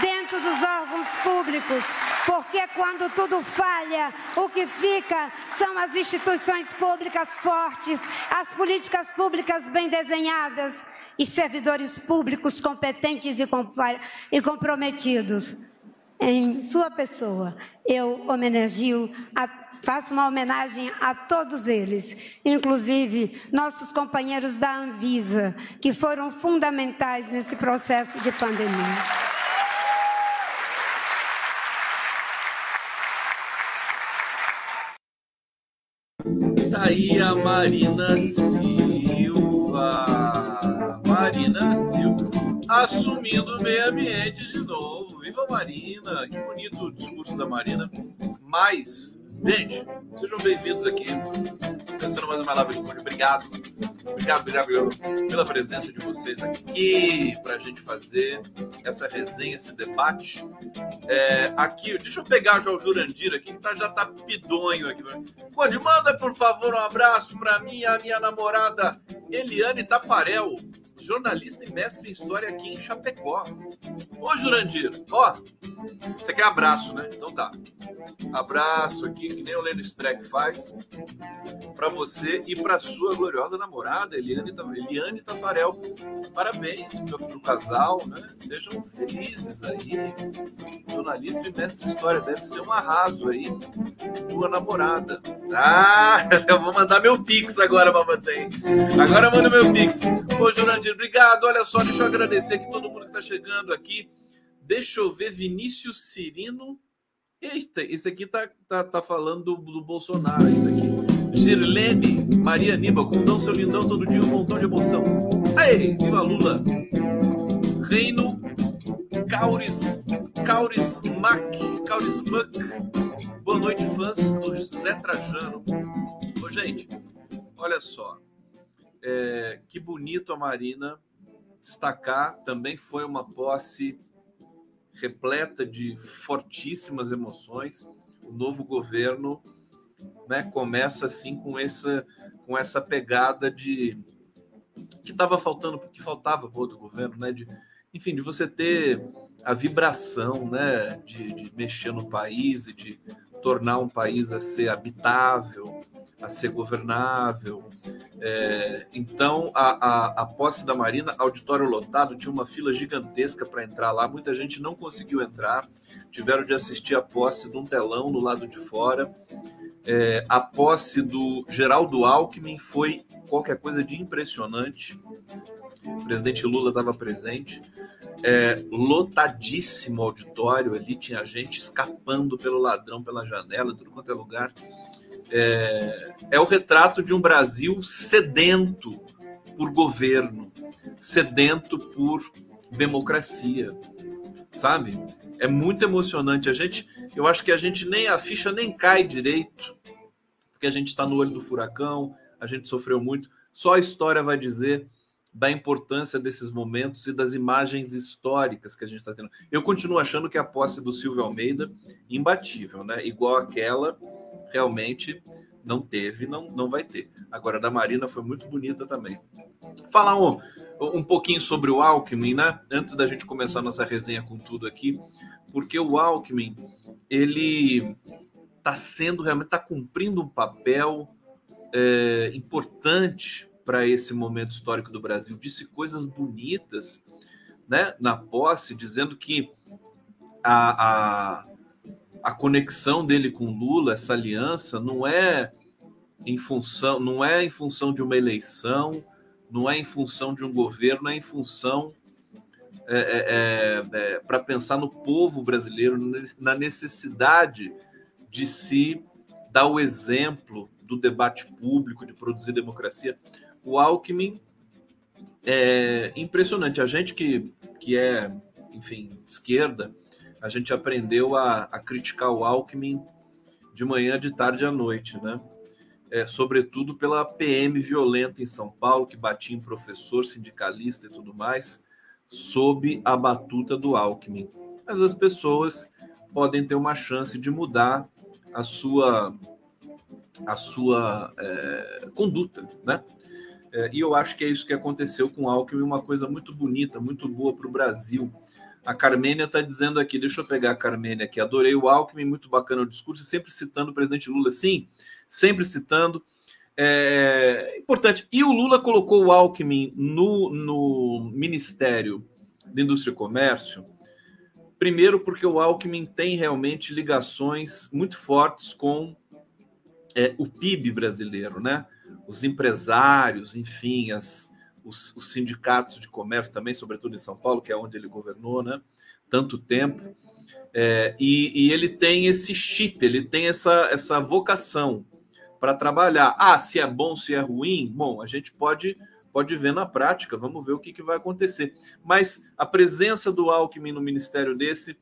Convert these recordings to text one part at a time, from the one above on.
dentro dos órgãos públicos, porque quando tudo falha, o que fica são as instituições públicas fortes, as políticas públicas bem desenhadas e servidores públicos competentes e comprometidos. Em sua pessoa, eu homenageo a Faço uma homenagem a todos eles, inclusive nossos companheiros da Anvisa, que foram fundamentais nesse processo de pandemia. Tá aí a Marina Silva. Marina Silva assumindo o meio ambiente de novo. Viva Marina! Que bonito o discurso da Marina. Mas Gente, sejam bem-vindos aqui. Pensando mais uma live do Conde. Obrigado. Obrigado, obrigado pela presença de vocês aqui para a gente fazer essa resenha, esse debate. É, aqui, deixa eu pegar já o Jurandir aqui, que tá, já tá pidonho aqui. Conde, manda, por favor, um abraço para mim e a minha namorada Eliane Tafarel jornalista e mestre em história aqui em Chapecó. Ô, Jurandir, ó, você quer abraço, né? Então tá. Abraço aqui, que nem o Leno Streck faz, para você e para sua gloriosa namorada, Eliane, Eliane Tafarel. Parabéns pro, casal, né? Sejam felizes aí. Jornalista e mestre em história, deve ser um arraso aí. Tua namorada. Ah, eu vou mandar meu pix agora pra você. Agora manda meu pix. Ô, Jurandir, obrigado. Olha só, deixa eu agradecer aqui todo mundo que está chegando aqui. Deixa eu ver, Vinícius Cirino. Eita, esse aqui tá, tá, tá falando do, do Bolsonaro ainda aqui. Girlene Maria Niba, condão seu lindão todo dia, um montão de emoção. Aí, viva Lula! Reino Cauris, Cauris Mac, Cauris Mac. Boa noite, fãs do Zé Trajano. Ô, gente, olha só. É, que bonito a Marina destacar. Também foi uma posse repleta de fortíssimas emoções. O novo governo né, começa assim com essa, com essa pegada de que estava faltando, porque faltava boa do governo, né? De, enfim, de você ter a vibração, né? De, de mexer no país e de tornar um país a ser habitável, a ser governável. É, então, a, a, a, posse da Marina, auditório lotado, tinha uma fila gigantesca para entrar lá, muita gente não conseguiu entrar, tiveram de assistir a posse de um telão no lado de fora. É, a posse do Geraldo Alckmin foi qualquer coisa de impressionante. O presidente Lula estava presente. É, lotadíssimo auditório ali, tinha gente escapando pelo ladrão, pela janela, tudo quanto é lugar é, é o retrato de um Brasil sedento por governo, sedento por democracia, sabe? É muito emocionante. A gente, eu acho que a gente nem a ficha nem cai direito, porque a gente está no olho do furacão, a gente sofreu muito. Só a história vai dizer da importância desses momentos e das imagens históricas que a gente está tendo. Eu continuo achando que a posse do Silvio Almeida imbatível, né? Igual aquela realmente não teve, não, não vai ter. Agora, da Marina foi muito bonita também. Falar um, um pouquinho sobre o Alckmin, né? Antes da gente começar nossa resenha com tudo aqui, porque o Alckmin, ele está sendo, realmente está cumprindo um papel é, importante para esse momento histórico do Brasil. Disse coisas bonitas né, na posse, dizendo que a, a a conexão dele com Lula, essa aliança, não é em função, não é em função de uma eleição, não é em função de um governo, é em função é, é, é, é para pensar no povo brasileiro, na necessidade de se dar o exemplo do debate público, de produzir democracia. O Alckmin é impressionante. A gente que, que é, enfim, de esquerda, a gente aprendeu a, a criticar o Alckmin de manhã, de tarde à noite, né? É, sobretudo pela PM violenta em São Paulo, que batia em professor, sindicalista e tudo mais, sob a batuta do Alckmin. Mas as pessoas podem ter uma chance de mudar a sua a sua é, conduta, né? É, e eu acho que é isso que aconteceu com o Alckmin, uma coisa muito bonita, muito boa para o Brasil. A Carmênia está dizendo aqui, deixa eu pegar a Carmênia aqui, adorei o Alckmin, muito bacana o discurso, sempre citando o presidente Lula, sim, sempre citando. É importante. E o Lula colocou o Alckmin no, no Ministério da Indústria e Comércio, primeiro porque o Alckmin tem realmente ligações muito fortes com é, o PIB brasileiro, né? Os empresários, enfim, as, os, os, sindicatos de comércio também, sobretudo em São Paulo, que é onde ele governou, né? Tanto tempo. É, e, e, ele tem esse chip, ele tem essa, essa vocação para trabalhar. Ah, se é bom, se é ruim, bom, a gente pode pode ver na prática, vamos ver o que, que vai acontecer. Mas a presença do Alckmin no ministério desse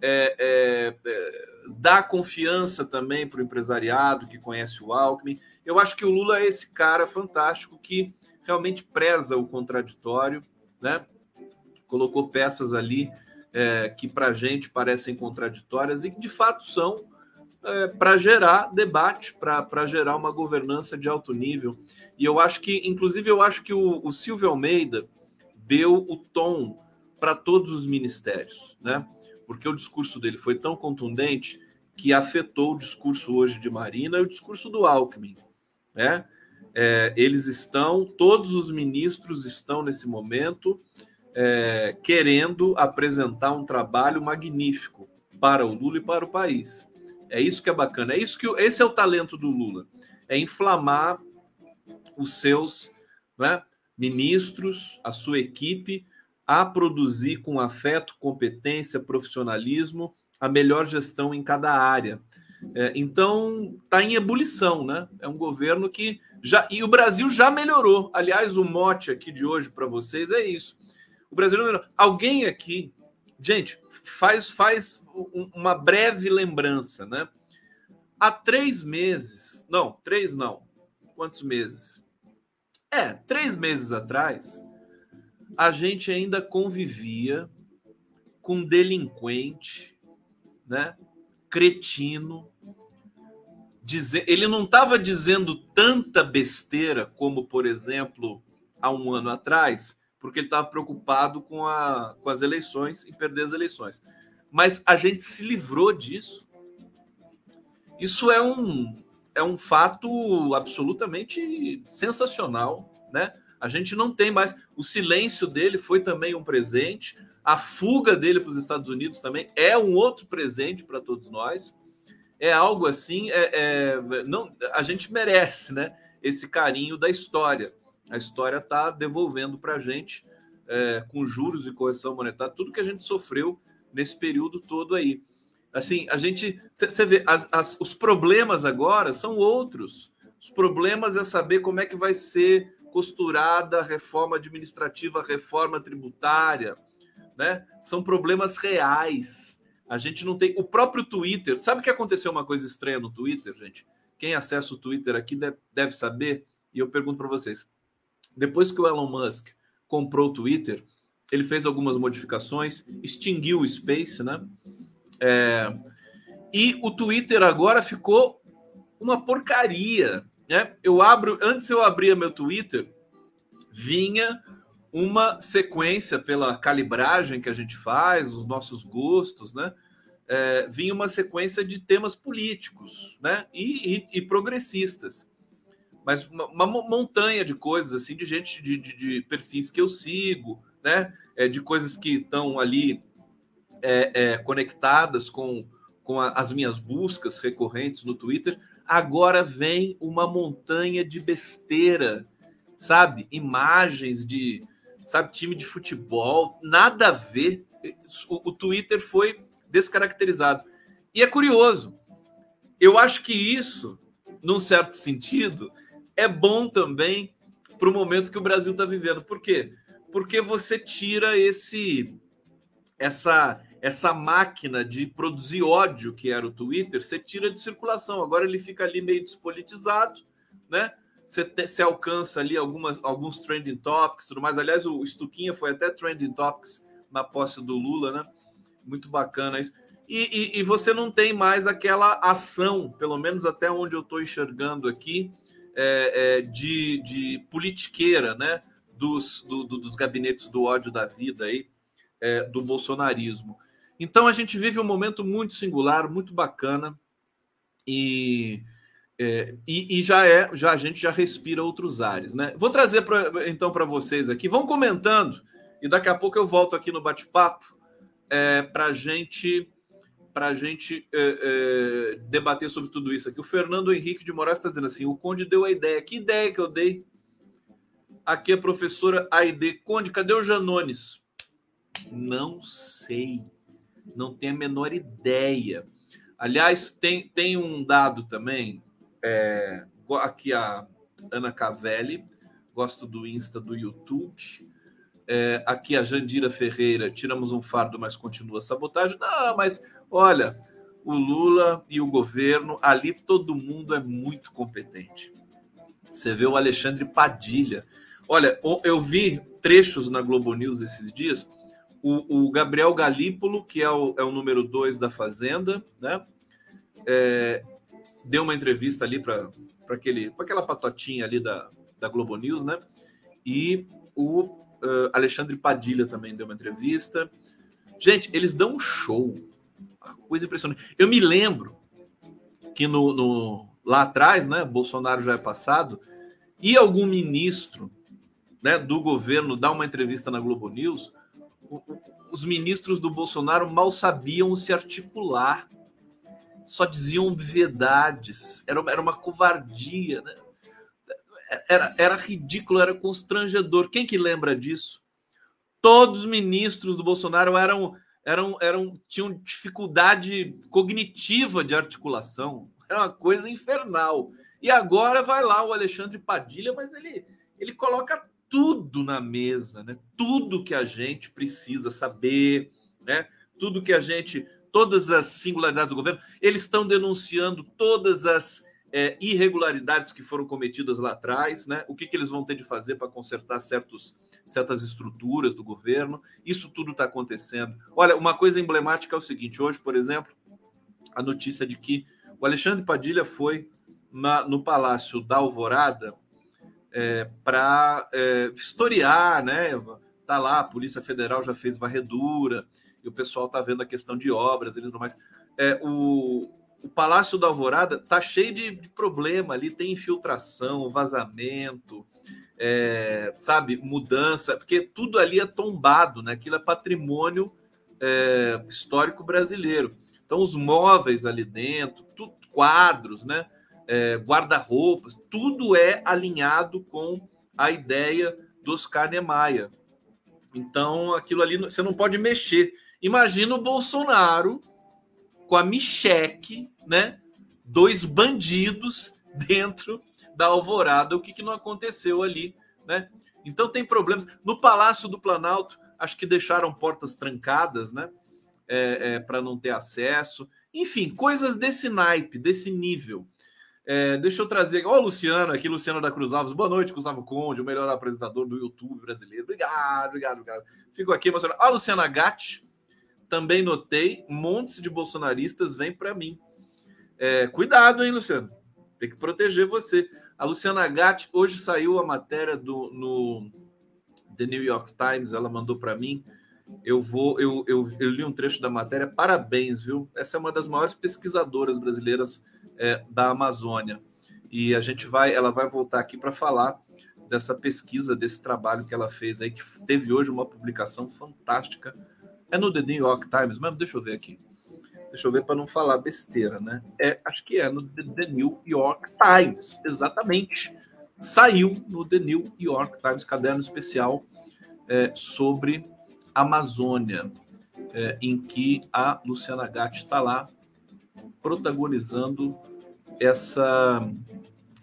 é, é, é, dá confiança também para o empresariado que conhece o Alckmin. Eu acho que o Lula é esse cara fantástico que realmente preza o contraditório, né? Colocou peças ali é, que para a gente parecem contraditórias e que de fato são é, para gerar debate, para gerar uma governança de alto nível. E eu acho que, inclusive, eu acho que o, o Silvio Almeida deu o tom para todos os ministérios, né? Porque o discurso dele foi tão contundente que afetou o discurso hoje de Marina e o discurso do Alckmin, né? É, eles estão, todos os ministros estão nesse momento é, querendo apresentar um trabalho magnífico para o Lula e para o país. É isso que é bacana. É isso que esse é o talento do Lula. É inflamar os seus né, ministros, a sua equipe, a produzir com afeto, competência, profissionalismo a melhor gestão em cada área. É, então está em ebulição, né? É um governo que já e o Brasil já melhorou. Aliás, o mote aqui de hoje para vocês é isso. O Brasil melhorou. Alguém aqui, gente, faz faz uma breve lembrança, né? Há três meses, não, três não, quantos meses? É, três meses atrás, a gente ainda convivia com delinquente, né? Cretino. Dizer, ele não estava dizendo tanta besteira como, por exemplo, há um ano atrás, porque ele estava preocupado com, a, com as eleições e perder as eleições. Mas a gente se livrou disso. Isso é um, é um fato absolutamente sensacional, né? A gente não tem mais. O silêncio dele foi também um presente. A fuga dele para os Estados Unidos também é um outro presente para todos nós. É algo assim, é, é, não, a gente merece, né? Esse carinho da história a história está devolvendo para a gente, é, com juros e correção monetária, tudo que a gente sofreu nesse período todo aí. Assim, a gente. Você vê, as, as, os problemas agora são outros. Os problemas é saber como é que vai ser costurada a reforma administrativa, a reforma tributária, né? São problemas reais. A gente não tem. O próprio Twitter. Sabe que aconteceu uma coisa estranha no Twitter, gente? Quem acessa o Twitter aqui deve, saber. E eu pergunto para vocês: depois que o Elon Musk comprou o Twitter, ele fez algumas modificações, extinguiu o Space, né? É, e o Twitter agora ficou uma porcaria, né? Eu abro, antes eu abria meu Twitter, vinha uma sequência pela calibragem que a gente faz, os nossos gostos, né? É, vinha uma sequência de temas políticos, né? e, e, e progressistas mas uma, uma, montanha de coisas, assim, de gente, de, de, de perfis que eu sigo, né? É, de coisas que estão ali é, é, conectadas com, com a, as minhas buscas recorrentes no Twitter. Agora vem uma montanha de besteira, sabe? Imagens de, sabe, time de futebol, nada a ver. O, o Twitter foi descaracterizado. E é curioso. Eu acho que isso, num certo sentido, é bom também para o momento que o Brasil está vivendo. Por quê? Porque você tira esse essa essa máquina de produzir ódio que era o Twitter, você tira de circulação. Agora ele fica ali meio despolitizado, né? Você, alcança ali algumas, alguns trending topics, tudo mais. Aliás, o Stuquinha foi até trending topics na posse do Lula, né? Muito bacana isso. e, e, e você não tem mais aquela ação, pelo menos até onde eu estou enxergando aqui, é, é, de, de politiqueira, né? Dos, do, do, dos gabinetes do ódio da vida aí, é, do bolsonarismo. Então a gente vive um momento muito singular, muito bacana, e, é, e, e, já é, já a gente já respira outros ares, né? Vou trazer pra, então para vocês aqui, vão comentando, e daqui a pouco eu volto aqui no bate-papo é, para gente para gente é, é, debater sobre tudo isso aqui. O Fernando Henrique de Moraes está dizendo assim: o Conde deu a ideia. Que ideia que eu dei? Aqui a professora Aide. Conde, cadê o Janones? Não sei. Não tenho a menor ideia. Aliás, tem, tem um dado também. É, aqui a Ana Cavelli. Gosto do Insta do YouTube. É, aqui a Jandira Ferreira, tiramos um fardo, mas continua sabotagem. Não, mas Olha, o Lula e o governo, ali todo mundo é muito competente. Você vê o Alexandre Padilha. Olha, eu vi trechos na Globo News esses dias. O, o Gabriel Galípolo, que é o, é o número dois da Fazenda, né? É, deu uma entrevista ali para aquela patotinha ali da, da Globo News, né? E o uh, Alexandre Padilha também deu uma entrevista. Gente, eles dão um show coisa impressionante. Eu me lembro que no, no, lá atrás, né, Bolsonaro já é passado, e algum ministro né, do governo dá uma entrevista na Globo News, os ministros do Bolsonaro mal sabiam se articular, só diziam verdades, era, era uma covardia, né? Era, era ridículo, era constrangedor. Quem que lembra disso? Todos os ministros do Bolsonaro eram eram, eram tinham dificuldade cognitiva de articulação. Era uma coisa infernal. E agora vai lá o Alexandre Padilha, mas ele, ele coloca tudo na mesa, né? Tudo que a gente precisa saber, né? Tudo que a gente, todas as singularidades do governo, eles estão denunciando todas as é, irregularidades que foram cometidas lá atrás, né? O que, que eles vão ter de fazer para consertar certos certas estruturas do governo. Isso tudo está acontecendo. Olha, uma coisa emblemática é o seguinte: hoje, por exemplo, a notícia de que o Alexandre Padilha foi na, no Palácio da Alvorada é, para é, historiar, né? Tá lá, a Polícia Federal já fez varredura e o pessoal tá vendo a questão de obras e tudo mais. É, o, o Palácio da Alvorada tá cheio de, de problema ali, tem infiltração, vazamento, é, sabe, mudança, porque tudo ali é tombado, né? Aquilo é patrimônio é, histórico brasileiro. Então, os móveis ali dentro, tudo, quadros, né? É, guarda-roupas, tudo é alinhado com a ideia do Oscar Niemeyer. Então, aquilo ali você não pode mexer. Imagina o Bolsonaro com a Micheque, né? Dois bandidos dentro da Alvorada, o que, que não aconteceu ali, né? Então tem problemas. No Palácio do Planalto, acho que deixaram portas trancadas, né? É, é, para não ter acesso. Enfim, coisas desse naipe, desse nível. É, deixa eu trazer. Ó, o Luciano aqui, Luciano da Cruz Alves. Boa noite, Gustavo Conde, o melhor apresentador do YouTube brasileiro. Obrigado, obrigado, obrigado. Fico aqui emocionado. Ó, Luciana Gatti, também notei. Montes de bolsonaristas vêm para mim. É, cuidado, hein, Luciano? Tem que proteger você. A Luciana Gatti, hoje saiu a matéria do, no The New York Times, ela mandou para mim. Eu vou, eu, eu, eu, li um trecho da matéria. Parabéns, viu? Essa é uma das maiores pesquisadoras brasileiras é, da Amazônia. E a gente vai, ela vai voltar aqui para falar dessa pesquisa, desse trabalho que ela fez aí, que teve hoje uma publicação fantástica. É no The New York Times mesmo? Deixa eu ver aqui. Deixa eu ver para não falar besteira, né? É, acho que é no The New York Times, exatamente. Saiu no The New York Times, caderno especial é, sobre Amazônia, é, em que a Luciana Gatti está lá protagonizando essa,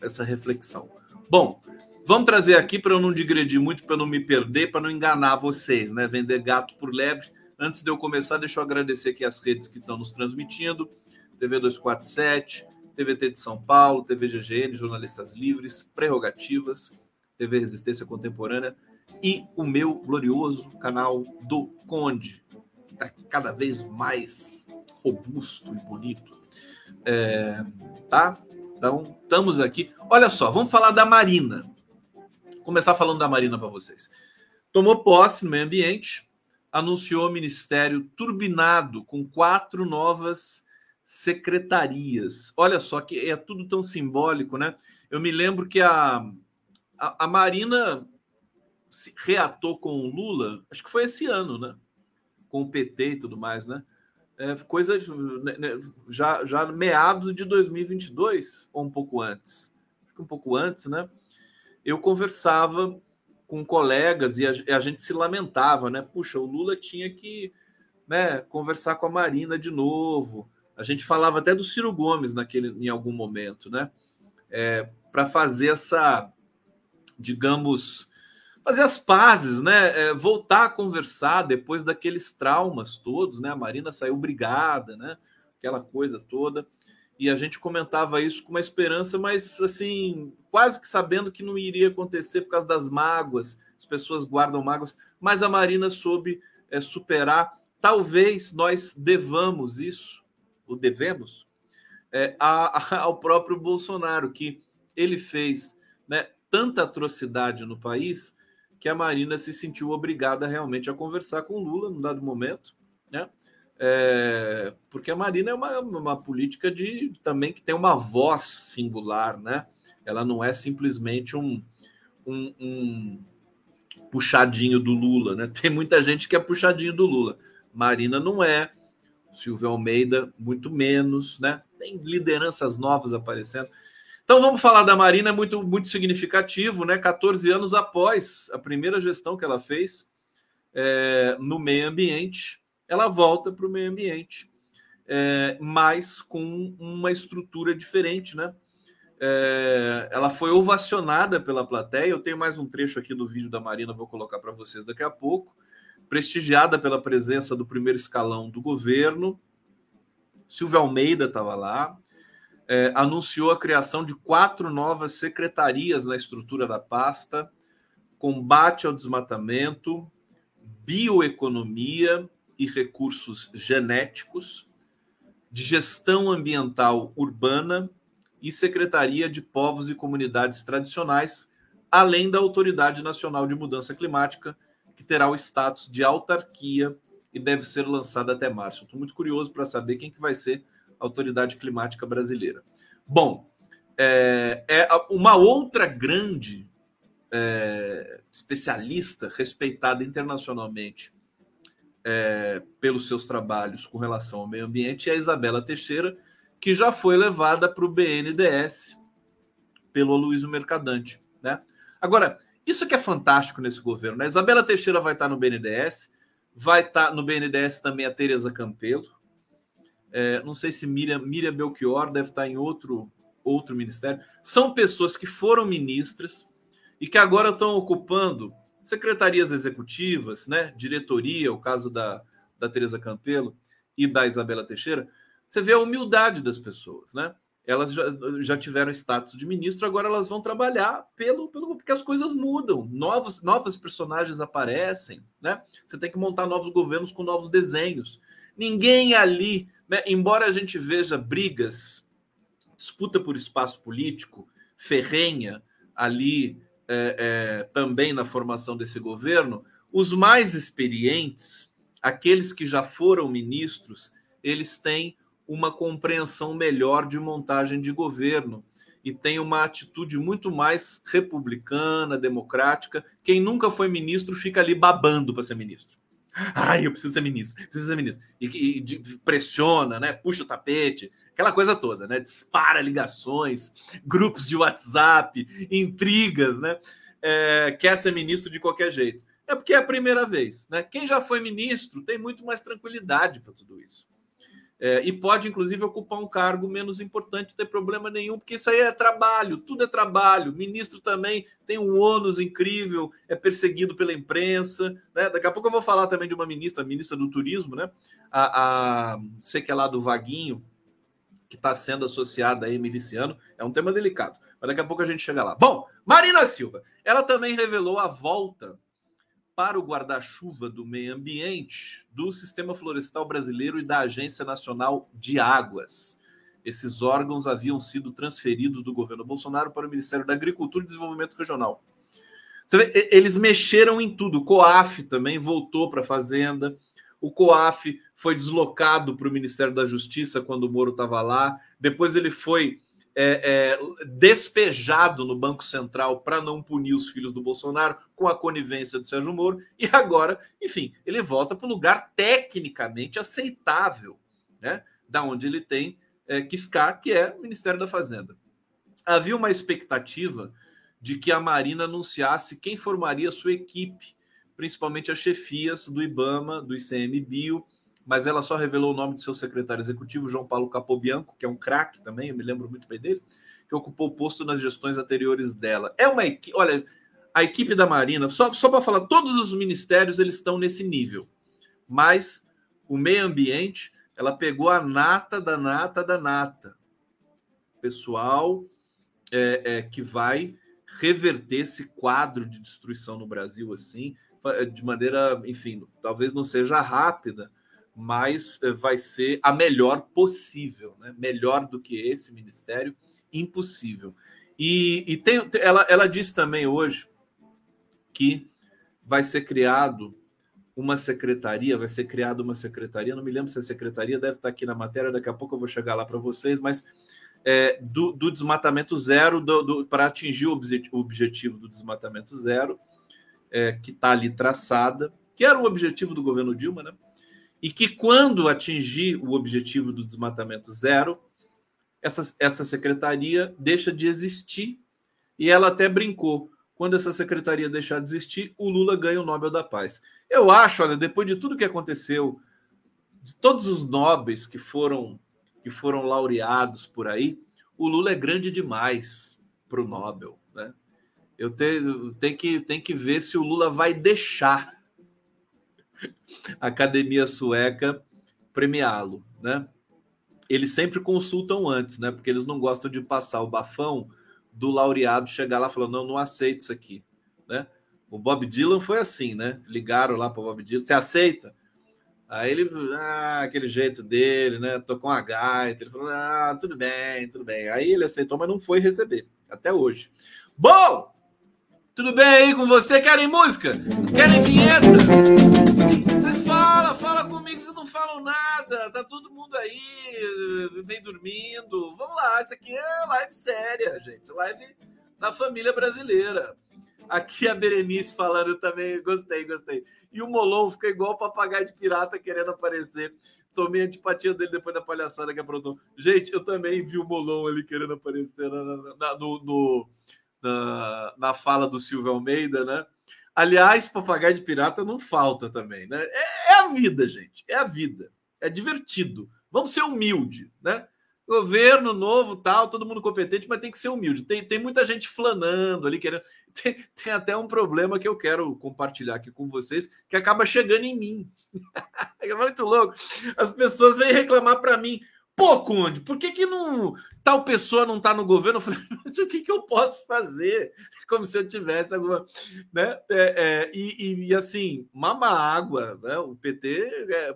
essa reflexão. Bom, vamos trazer aqui para eu não digredir muito, para não me perder, para não enganar vocês, né? Vender gato por lebre Antes de eu começar, deixa eu agradecer aqui as redes que estão nos transmitindo: TV 247, TVT de São Paulo, TV GGN, Jornalistas Livres, Prerrogativas, TV Resistência Contemporânea e o meu glorioso canal do Conde. Está cada vez mais robusto e bonito. É, tá? Então, estamos aqui. Olha só, vamos falar da Marina. Vou começar falando da Marina para vocês. Tomou posse no meio ambiente, anunciou o ministério turbinado com quatro novas secretarias. Olha só que é tudo tão simbólico, né? Eu me lembro que a, a, a Marina se reatou com o Lula, acho que foi esse ano, né? Com o PT e tudo mais, né? É, coisa né, né, já, já meados de 2022 ou um pouco antes, um pouco antes, né? Eu conversava com colegas e a, a, gente se lamentava, né? Puxa, o Lula tinha que né, conversar com a Marina de novo. A gente falava até do Ciro Gomes naquele, em algum momento, né? É, Para fazer essa, digamos, fazer as pazes, né? É, voltar a conversar depois daqueles traumas todos, né? A Marina saiu brigada, né? Aquela coisa toda. E a gente comentava isso com uma esperança, mas assim, quase que sabendo que não iria acontecer por causa das mágoas, as pessoas guardam mágoas, mas a Marina soube é, superar. Talvez nós devamos isso, ou devemos, é, a, a, ao próprio Bolsonaro, que ele fez né, tanta atrocidade no país que a Marina se sentiu obrigada realmente a conversar com Lula num dado momento? É, porque a Marina é uma, uma política de também que tem uma voz singular, né? Ela não é simplesmente um, um, um puxadinho do Lula, né? Tem muita gente que é puxadinho do Lula. Marina não é, Silvio Almeida muito menos, né? Tem lideranças novas aparecendo. Então vamos falar da Marina, é muito, muito significativo, né? 14 anos após a primeira gestão que ela fez é, no meio ambiente, ela volta para o meio ambiente, é, mas com uma estrutura diferente, né? É, ela foi ovacionada pela plateia. Eu tenho mais um trecho aqui do vídeo da Marina, vou colocar para vocês daqui a pouco. Prestigiada pela presença do primeiro escalão do governo. Silvio Almeida estava lá. É, anunciou a criação de quatro novas secretarias na estrutura da pasta: combate ao desmatamento, bioeconomia e recursos genéticos, de gestão ambiental urbana e Secretaria de Povos e Comunidades Tradicionais, além da Autoridade Nacional de Mudança Climática, que terá o status de autarquia e deve ser lançada até março. Estou muito curioso para saber quem que vai ser a Autoridade Climática Brasileira. Bom, é, é uma outra grande é, especialista respeitada internacionalmente é, pelos seus trabalhos com relação ao meio ambiente é a Isabela Teixeira, que já foi levada para o BNDES pelo Aloysio Mercadante. Né? Agora, isso que é fantástico nesse governo. Né? Isabela Teixeira vai estar no BNDES, vai estar no BNDES também a Tereza Campelo. É, não sei se Miriam, Miriam Belchior deve estar em outro, outro ministério. São pessoas que foram ministras e que agora estão ocupando secretarias executivas, né? diretoria, o caso da, da Tereza Campelo e da Isabela Teixeira, você vê a humildade das pessoas, né? Elas já, já tiveram status de ministro, agora elas vão trabalhar pelo, pelo porque as coisas mudam, novos, novos personagens aparecem, né? Você tem que montar novos governos com novos desenhos. Ninguém ali, né? embora a gente veja brigas, disputa por espaço político, ferrenha ali é, é, também na formação desse governo, os mais experientes, aqueles que já foram ministros, eles têm uma compreensão melhor de montagem de governo e tem uma atitude muito mais republicana, democrática. Quem nunca foi ministro fica ali babando para ser ministro. Ai, eu preciso ser ministro, preciso ser ministro. E, e, e, pressiona, né? Puxa o tapete, aquela coisa toda, né? Dispara ligações, grupos de WhatsApp, intrigas, né? É, quer ser ministro de qualquer jeito. É porque é a primeira vez, né? Quem já foi ministro tem muito mais tranquilidade para tudo isso. É, e pode, inclusive, ocupar um cargo menos importante, não tem problema nenhum, porque isso aí é trabalho, tudo é trabalho. Ministro também tem um ônus incrível, é perseguido pela imprensa. Né? Daqui a pouco eu vou falar também de uma ministra, ministra do Turismo, né? A, a sei que é lá do Vaguinho, que está sendo associada a miliciano. É um tema delicado, mas daqui a pouco a gente chega lá. Bom, Marina Silva, ela também revelou a volta para o guarda-chuva do meio ambiente do Sistema Florestal Brasileiro e da Agência Nacional de Águas. Esses órgãos haviam sido transferidos do governo Bolsonaro para o Ministério da Agricultura e Desenvolvimento Regional. Vê, eles mexeram em tudo. O COAF também voltou para a Fazenda. O COAF foi deslocado para o Ministério da Justiça quando o Moro estava lá. Depois ele foi é, é, despejado no Banco Central para não punir os filhos do Bolsonaro, com a conivência do Sérgio Moro, e agora, enfim, ele volta para o lugar tecnicamente aceitável, né? Da onde ele tem é, que ficar, que é o Ministério da Fazenda. Havia uma expectativa de que a Marina anunciasse quem formaria sua equipe, principalmente as chefias do IBAMA, do ICMBio, mas ela só revelou o nome do seu secretário executivo, João Paulo Capobianco, que é um craque também, eu me lembro muito bem dele, que ocupou o posto nas gestões anteriores dela. É uma equipe, olha, a equipe da Marina, só, só para falar, todos os ministérios eles estão nesse nível, mas o meio ambiente, ela pegou a nata da nata da nata. Pessoal é, é, que vai reverter esse quadro de destruição no Brasil assim, de maneira, enfim, talvez não seja rápida, mas eh, vai ser a melhor possível, né? melhor do que esse ministério, impossível. E, e tem, ela, ela disse também hoje que vai ser criado uma secretaria, vai ser criada uma secretaria, não me lembro se a secretaria deve estar aqui na matéria, daqui a pouco eu vou chegar lá para vocês, mas é, do, do, desmatamento zero para atingir o objetivo do desmatamento zero, é, que está ali traçada, que era o objetivo do governo Dilma, né? e que quando atingir o objetivo do desmatamento zero, essa, essa secretaria deixa de existir. E ela até brincou: quando essa secretaria deixar de existir, o Lula ganha o Nobel da Paz. Eu acho, olha, depois de tudo que aconteceu, de todos os nobres que foram que foram laureados por aí, o Lula é grande demais para o Nobel? Eu tenho, que, tenho que ver se o Lula vai deixar academia sueca premiá-lo, né? Eles sempre consultam antes, né? Porque eles não gostam de passar o bafão do laureado chegar lá falando não, não aceito isso aqui, né? O Bob Dylan foi assim, né? Ligaram lá para o Bob Dylan, você aceita? Aí ele, ah, aquele jeito dele, né? Tocou uma gaita, ele falou, ah, tudo bem, tudo bem. Aí ele aceitou, mas não foi receber, até hoje. Bom, tudo bem aí com você? Querem música? Querem vinheta? Você fala, fala comigo, vocês não falam nada. Tá todo mundo aí, bem dormindo. Vamos lá, isso aqui é live séria, gente. Live da família brasileira. Aqui a Berenice falando também, gostei, gostei. E o Molon fica igual o papagaio de pirata querendo aparecer. Tomei antipatia dele depois da palhaçada que aprontou. Gente, eu também vi o Molon ali querendo aparecer no, no na, na fala do Silvio Almeida, né? Aliás, papagaio de pirata não falta também, né? É, é, a vida, gente. É a vida. É divertido. Vamos ser humilde, né? Governo novo, tal, todo mundo competente, mas tem que ser humilde. Tem, tem muita gente flanando ali, querendo. Tem, tem até um problema que eu quero compartilhar aqui com vocês, que acaba chegando em mim. é muito louco. As pessoas vêm reclamar para mim. Pô, Conde, por que, que não tal pessoa não está no governo? Eu falei, mas o que, que eu posso fazer? Como se eu tivesse alguma. Né? É, é, e, e, assim, mama água. Né? O PT é,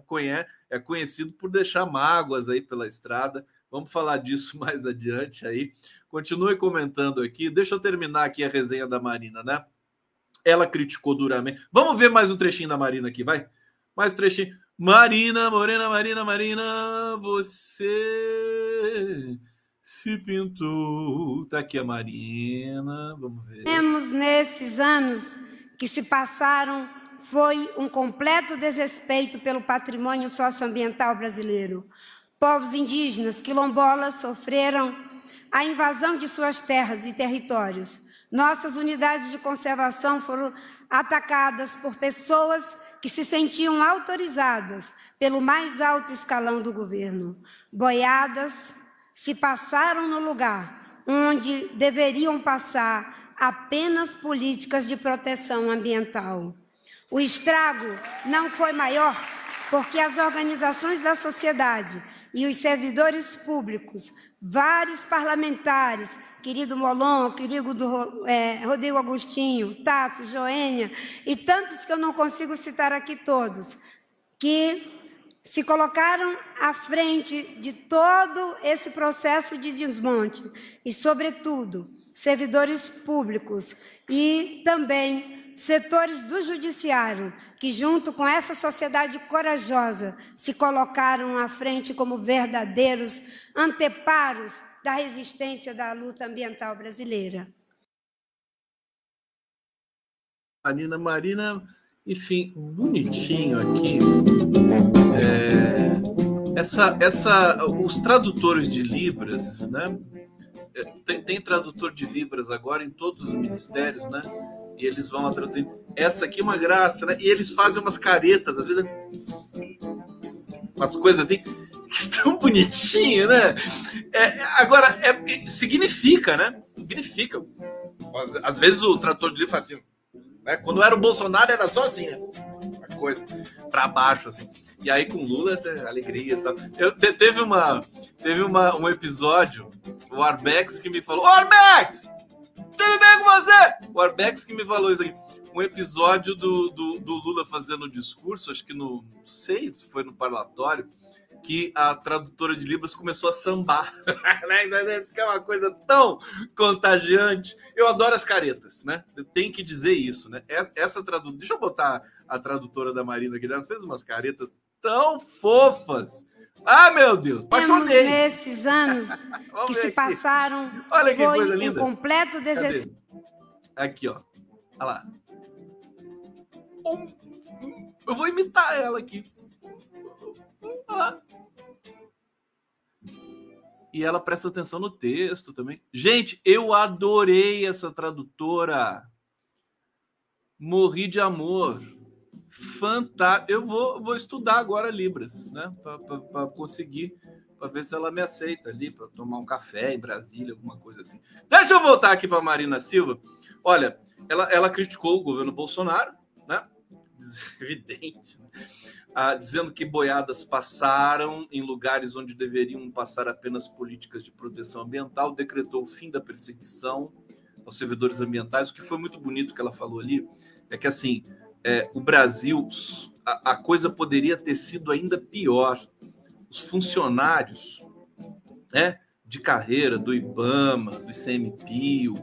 é conhecido por deixar mágoas aí pela estrada. Vamos falar disso mais adiante aí. Continue comentando aqui. Deixa eu terminar aqui a resenha da Marina, né? Ela criticou duramente. Vamos ver mais um trechinho da Marina aqui, vai? Mais um trechinho. Marina, Morena, Marina, Marina, você se pintou. Tá aqui a Marina, vamos ver. Temos nesses anos que se passaram foi um completo desrespeito pelo patrimônio socioambiental brasileiro. Povos indígenas, quilombolas, sofreram a invasão de suas terras e territórios. Nossas unidades de conservação foram atacadas por pessoas que se sentiam autorizadas pelo mais alto escalão do governo. Boiadas se passaram no lugar onde deveriam passar apenas políticas de proteção ambiental. O estrago não foi maior porque as organizações da sociedade e os servidores públicos, vários parlamentares, querido Molon, querido é, Rodrigo Agostinho, Tato, Joênia, e tantos que eu não consigo citar aqui todos, que se colocaram à frente de todo esse processo de desmonte e, sobretudo, servidores públicos e também setores do judiciário que, junto com essa sociedade corajosa, se colocaram à frente como verdadeiros anteparos da resistência da luta ambiental brasileira. Marina Marina, enfim, bonitinho aqui. É, essa, essa, os tradutores de Libras, né? É, tem, tem, tradutor de Libras agora em todos os ministérios, né? E eles vão traduzir. Essa aqui é uma graça, né? E eles fazem umas caretas, às vezes. Umas coisas assim, tão bonitinho, né? É, agora, é, significa, né? Significa. Às, às vezes o tradutor de livro faz assim. Né? Quando era o Bolsonaro, era né? Uma coisa para baixo, assim. E aí com Lula, alegria. Sabe? Eu, te, teve uma, teve uma, um episódio, o Arbex que me falou: Arbex! Tudo bem com você? O Arbex que me falou isso aqui. Um episódio do, do, do Lula fazendo um discurso, acho que no. Não sei se foi no parlatório que a tradutora de Libras começou a sambar. Né? Fica uma coisa tão contagiante. Eu adoro as caretas, né? Tem que dizer isso, né? Essa tradutora. Deixa eu botar a tradutora da Marina aqui. Ela fez umas caretas tão fofas. Ah, meu Deus! Apaixonei. Nesses anos que se aqui. passaram, Olha que foi coisa linda. um completo desespero. Aqui, ó. Olha lá. Eu vou imitar ela aqui. Olha lá. E ela presta atenção no texto também. Gente, eu adorei essa tradutora. Morri de amor. Fantástico. Eu vou, vou estudar agora Libras, né? Para conseguir, para ver se ela me aceita ali, para tomar um café em Brasília, alguma coisa assim. Deixa eu voltar aqui para Marina Silva. Olha, ela, ela criticou o governo Bolsonaro, né? Evidente. Né? Ah, dizendo que boiadas passaram em lugares onde deveriam passar apenas políticas de proteção ambiental, decretou o fim da perseguição aos servidores ambientais. O que foi muito bonito que ela falou ali é que assim é, o Brasil a, a coisa poderia ter sido ainda pior. Os funcionários, né, de carreira do IBAMA, do ICMPio,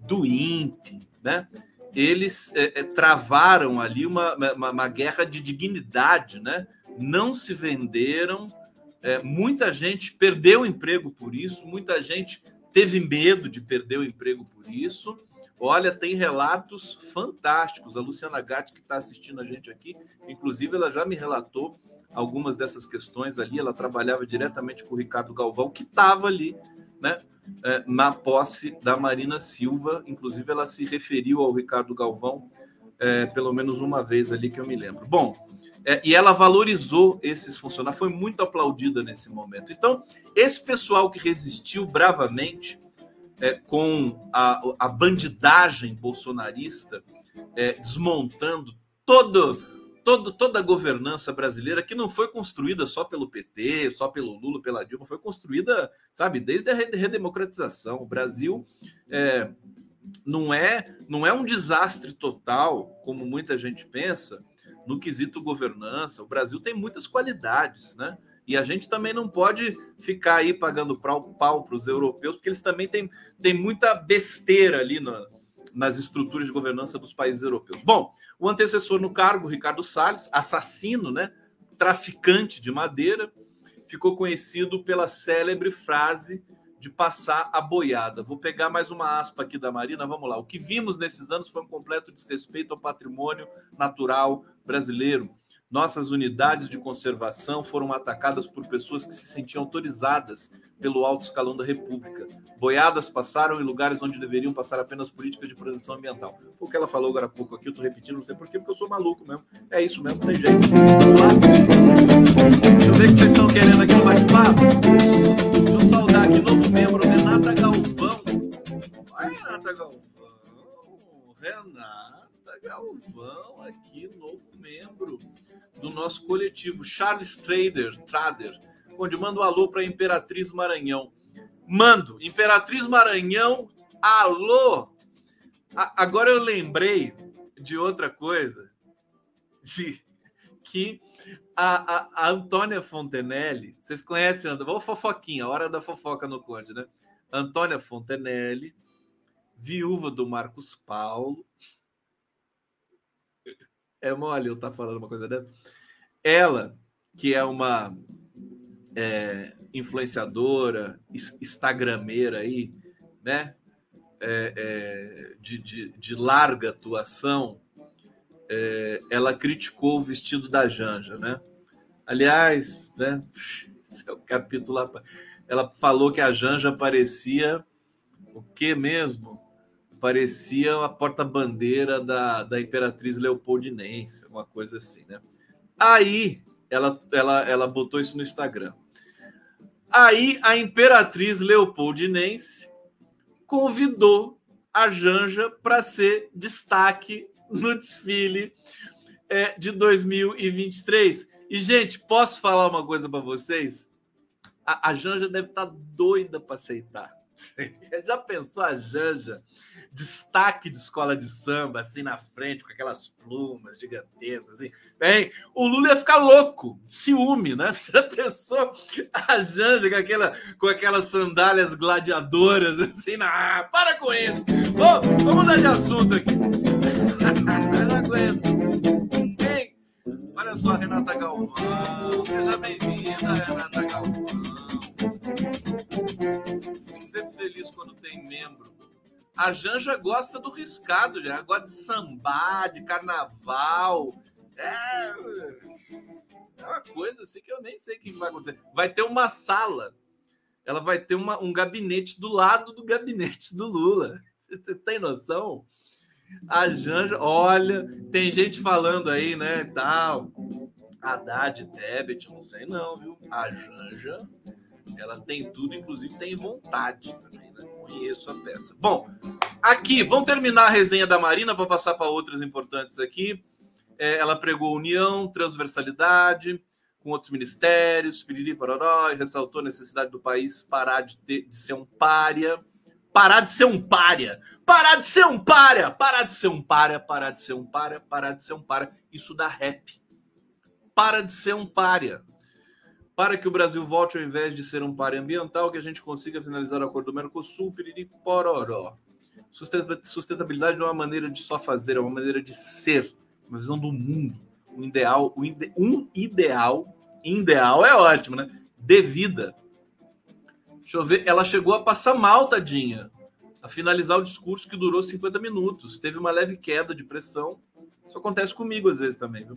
do INPE, né, eles é, é, travaram ali uma, uma, uma, guerra de dignidade, né? Não se venderam, é, muita gente perdeu o emprego por isso, muita gente teve medo de perder o emprego por isso. Olha, tem relatos fantásticos. A Luciana Gatti, que está assistindo a gente aqui, inclusive, ela já me relatou algumas dessas questões ali. Ela trabalhava diretamente com o Ricardo Galvão, que estava ali né, é, na posse da Marina Silva. Inclusive, ela se referiu ao Ricardo Galvão é, pelo menos uma vez ali que eu me lembro. Bom, é, e ela valorizou esses funcionários, foi muito aplaudida nesse momento. Então, esse pessoal que resistiu bravamente é, com a, a bandidagem bolsonarista, é, desmontando todo todo, toda a governança brasileira que não foi construída só pelo PT, só pelo Lula, pela Dilma, foi construída, sabe, desde a redemocratização. O Brasil é, não é não é um desastre total, como muita gente pensa, no quesito governança. O Brasil tem muitas qualidades, né? E a gente também não pode ficar aí pagando pau para os europeus, porque eles também têm, têm muita besteira ali no, nas estruturas de governança dos países europeus. Bom, o antecessor no cargo, Ricardo Salles, assassino, né, traficante de madeira, ficou conhecido pela célebre frase de passar a boiada. Vou pegar mais uma aspa aqui da Marina, vamos lá. O que vimos nesses anos foi um completo desrespeito ao patrimônio natural brasileiro nossas unidades de conservação foram atacadas por pessoas que se sentiam autorizadas pelo alto escalão da República. Boiadas passaram em lugares onde deveriam passar apenas políticas de proteção ambiental. O que ela falou agora há pouco aqui, eu estou repetindo, não sei porquê, porque eu sou maluco mesmo. É isso mesmo, não tem jeito. Vamos lá. Deixa eu ver o que vocês estão querendo aqui no bate-papo. Deixa eu saudar aqui novo membro, Renata Galvão. Vai, Renata Galvão. Renata. Galvão aqui, novo membro do nosso coletivo. Charles Trader, Trader. Conde, manda um alô para Imperatriz Maranhão. Mando. Imperatriz Maranhão, alô. A, agora eu lembrei de outra coisa. De que a, a, a Antônia Fontenelle, vocês conhecem, vou fofoquinha, hora da fofoca no Conde, né? Antônia Fontenelle, viúva do Marcos Paulo. É mole eu estar tá falando uma coisa dessa. Ela, que é uma é, influenciadora, instagrameira aí, né? É, é, de, de, de, larga atuação, é, ela criticou o vestido da Janja, né? Aliás, né? Esse é o capítulo. Ela falou que a Janja parecia o que mesmo? Parecia a porta-bandeira da, da Imperatriz Leopoldinense, uma coisa assim, né? Aí ela, ela, ela botou isso no Instagram. Aí a Imperatriz Leopoldinense convidou a Janja para ser destaque no desfile é, de 2023. E, gente, posso falar uma coisa para vocês? A, a Janja deve estar tá doida para aceitar. Já pensou a Janja? Destaque de escola de samba, assim na frente, com aquelas plumas gigantescas, assim. Bem, o Lula ia ficar louco, ciúme, né? Já pensou a Janja com, aquela, com aquelas sandálias gladiadoras, assim, na... Ah, para com isso! Bom, vamos mudar de assunto aqui. Eu não aguento. Bem, olha só, Renata Galvão. Seja bem-vinda, Renata Galvão A Janja gosta do riscado, já gosta de samba, de carnaval. É, é uma coisa assim que eu nem sei o que vai acontecer. Vai ter uma sala. Ela vai ter uma, um gabinete do lado do gabinete do Lula. Você tem noção? A Janja, olha, tem gente falando aí, né, tal. Haddad, Tebet, não sei não, viu? A Janja ela tem tudo, inclusive tem vontade também? Conheço a peça. Bom, aqui, vamos terminar a resenha da Marina para passar para outras importantes aqui. É, ela pregou união, transversalidade com outros ministérios, piriri, pororó, e ressaltou a necessidade do país parar de, ter, de ser um pária. Parar de ser um pária. Parar de ser um pária. Parar de ser um pária. Parar de ser um pária. Parar de ser um pária. Isso dá rap. Para de ser um pária para que o Brasil volte ao invés de ser um páreo ambiental, que a gente consiga finalizar o acordo do Mercosul, piriri pororó. Sustentabilidade não é uma maneira de só fazer, é uma maneira de ser, uma visão do mundo, um ideal, um, ide, ideal, ideal é ótimo, né? De vida. Deixa eu ver, ela chegou a passar mal, tadinha, a finalizar o discurso que durou 50 minutos. Teve uma leve queda de pressão. Isso acontece comigo às vezes também, viu?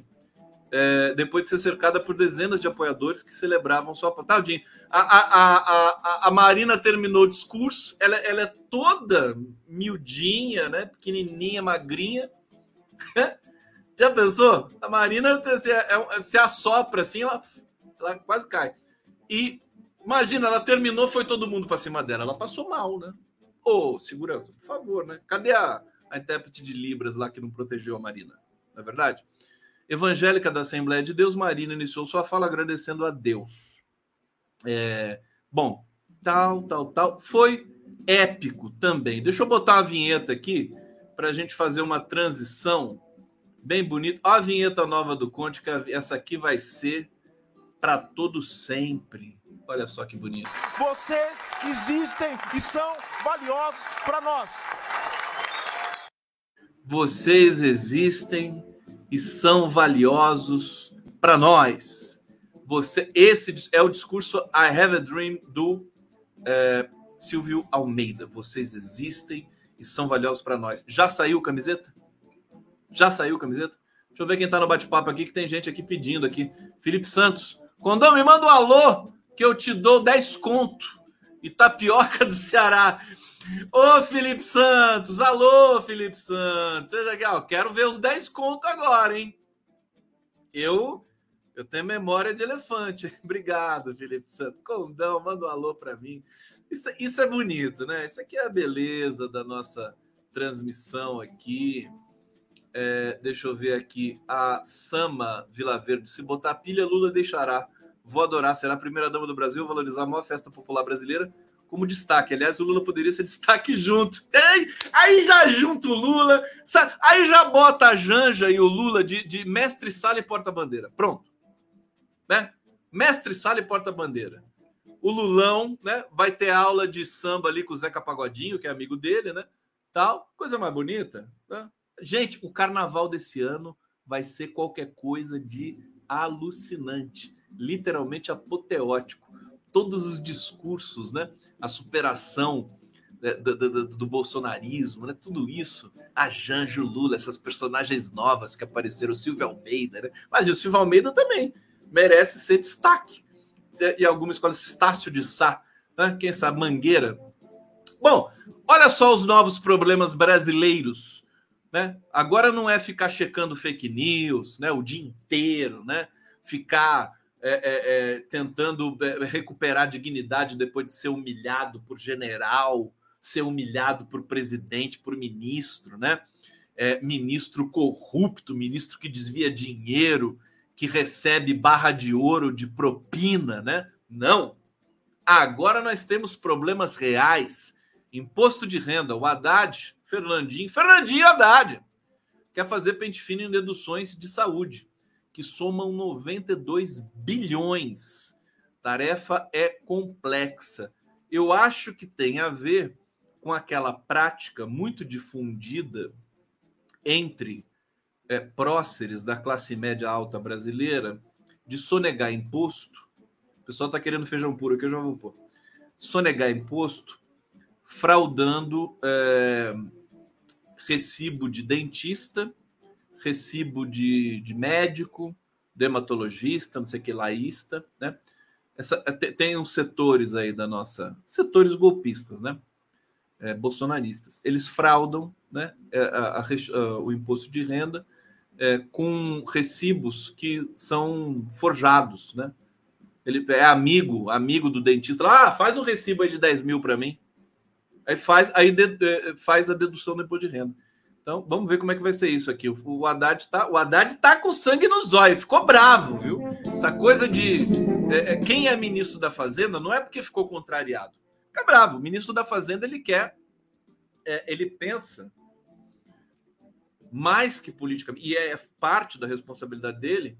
É, depois de ser cercada por dezenas de apoiadores que celebravam sua tadinho. A, a, a, a, Marina terminou o discurso, ela, ela é toda miudinha, né? Pequenininha, magrinha. Já pensou? A Marina se, é, se assopra assim, ela, ela quase cai. E imagina, ela terminou, foi todo mundo para cima dela. Ela passou mal, né? Ô, oh, segurança, por favor, né? Cadê a, a intérprete de Libras lá que não protegeu a Marina? Não é verdade? Evangélica da Assembleia de Deus, Marina iniciou sua fala agradecendo a Deus. É, bom, tal, tal, tal. Foi épico também. Deixa eu botar a vinheta aqui para a gente fazer uma transição bem bonita. a vinheta nova do Conte, que essa aqui vai ser para todo sempre. Olha só que bonito. Vocês existem e são valiosos para nós. Vocês existem e são valiosos para nós. Você, esse é o discurso I Have a Dream do é, Silvio Almeida. Vocês existem e são valiosos para nós. Já saiu camiseta? Já saiu camiseta? Deixa eu ver quem está no bate-papo aqui, que tem gente aqui pedindo aqui. Felipe Santos. Condão, me manda um alô, que eu te dou 10 conto. E tapioca do Ceará. Ô, Felipe Santos! Alô, Felipe Santos! Seja ó, quero ver os 10 contos agora, hein? Eu eu tenho memória de elefante. Obrigado, Felipe Santos. Condão, manda um alô para mim. Isso, isso é bonito, né? Isso aqui é a beleza da nossa transmissão aqui. É, deixa eu ver aqui. A Sama Vila Verde. Se botar pilha, Lula deixará Vou adorar. Será a primeira dama do Brasil, valorizar a maior festa popular brasileira como destaque. Aliás, o Lula poderia ser destaque junto. Aí, aí já junta o Lula, aí já bota a Janja e o Lula de, de mestre sala e porta-bandeira. Pronto. Né? Mestre sala e porta-bandeira. O Lulão né, vai ter aula de samba ali com o Zeca Pagodinho, que é amigo dele, né? Tal, coisa mais bonita. Né? Gente, o carnaval desse ano vai ser qualquer coisa de alucinante, literalmente apoteótico. Todos os discursos, né? A superação né, do, do, do, bolsonarismo, né? Tudo isso, a Janjo Lula, essas personagens novas que apareceram, o Silvio Almeida, né? Mas o Silvio Almeida também merece ser destaque. E alguma escola, Estácio de Sá, né? quem sabe, Mangueira. Bom, olha só os novos problemas brasileiros né? Agora não é ficar checando fake news né, o dia inteiro, né? ficar é, é, é, tentando é, recuperar dignidade depois de ser humilhado por general, ser humilhado por presidente, por ministro, né? É, ministro corrupto, ministro que desvia dinheiro, que recebe barra de ouro de propina, né? Não. Agora nós temos problemas reais. Imposto de renda. O Haddad Fernandinho, Fernandinho Haddad, quer fazer pente fino em deduções de saúde, que somam 92 bilhões. Tarefa é complexa. Eu acho que tem a ver com aquela prática muito difundida entre é, próceres da classe média alta brasileira de sonegar imposto. O pessoal está querendo feijão puro aqui, eu já vou pôr. Sonegar imposto, fraudando é, recibo de dentista, recibo de, de médico, dermatologista, não sei que, laísta, né? Essa, tem uns setores aí da nossa. setores golpistas, né? É, bolsonaristas. Eles fraudam né, é, a, a, a, o imposto de renda é, com recibos que são forjados, né? Ele é amigo, amigo do dentista. Ah, faz um recibo aí de 10 mil para mim. Aí faz, aí de, de, faz a dedução do imposto de renda. Então, vamos ver como é que vai ser isso aqui. O Haddad tá, o Haddad tá com sangue nos olhos, ficou bravo, viu? Essa coisa de é, é, quem é ministro da Fazenda não é porque ficou contrariado. Fica bravo. O ministro da Fazenda ele quer, é, ele pensa mais que politicamente, e é parte da responsabilidade dele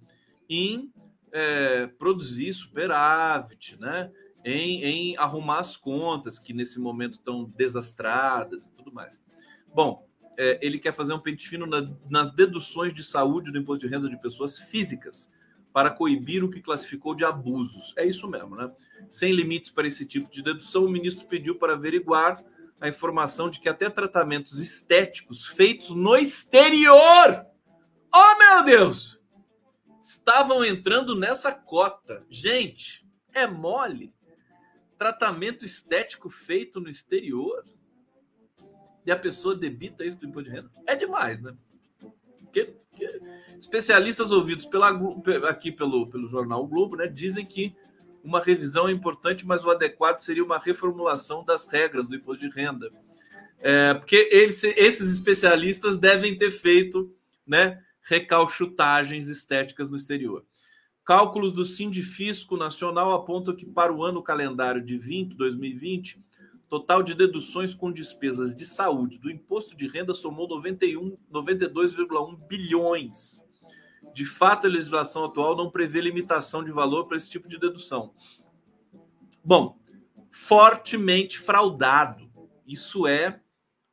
em é, produzir superávit, né? em, em arrumar as contas que nesse momento estão desastradas e tudo mais. Bom, é, ele quer fazer um pente fino na, nas deduções de saúde do imposto de renda de pessoas físicas para coibir o que classificou de abusos. É isso mesmo, né? Sem limites para esse tipo de dedução, o ministro pediu para averiguar a informação de que até tratamentos estéticos feitos no exterior, oh meu Deus, estavam entrando nessa cota. Gente, é mole tratamento estético feito no exterior e a pessoa debita isso do imposto de renda. É demais, né? Porque, porque especialistas ouvidos pela, aqui pelo, pelo jornal o Globo né, dizem que uma revisão é importante, mas o adequado seria uma reformulação das regras do imposto de renda. É, porque eles, esses especialistas devem ter feito né, recalchutagens estéticas no exterior. Cálculos do Sindifisco Nacional apontam que para o ano calendário de 20, 2020, total de deduções com despesas de saúde do imposto de renda somou 91, 92,1 bilhões. De fato, a legislação atual não prevê limitação de valor para esse tipo de dedução. Bom, fortemente fraudado. Isso é,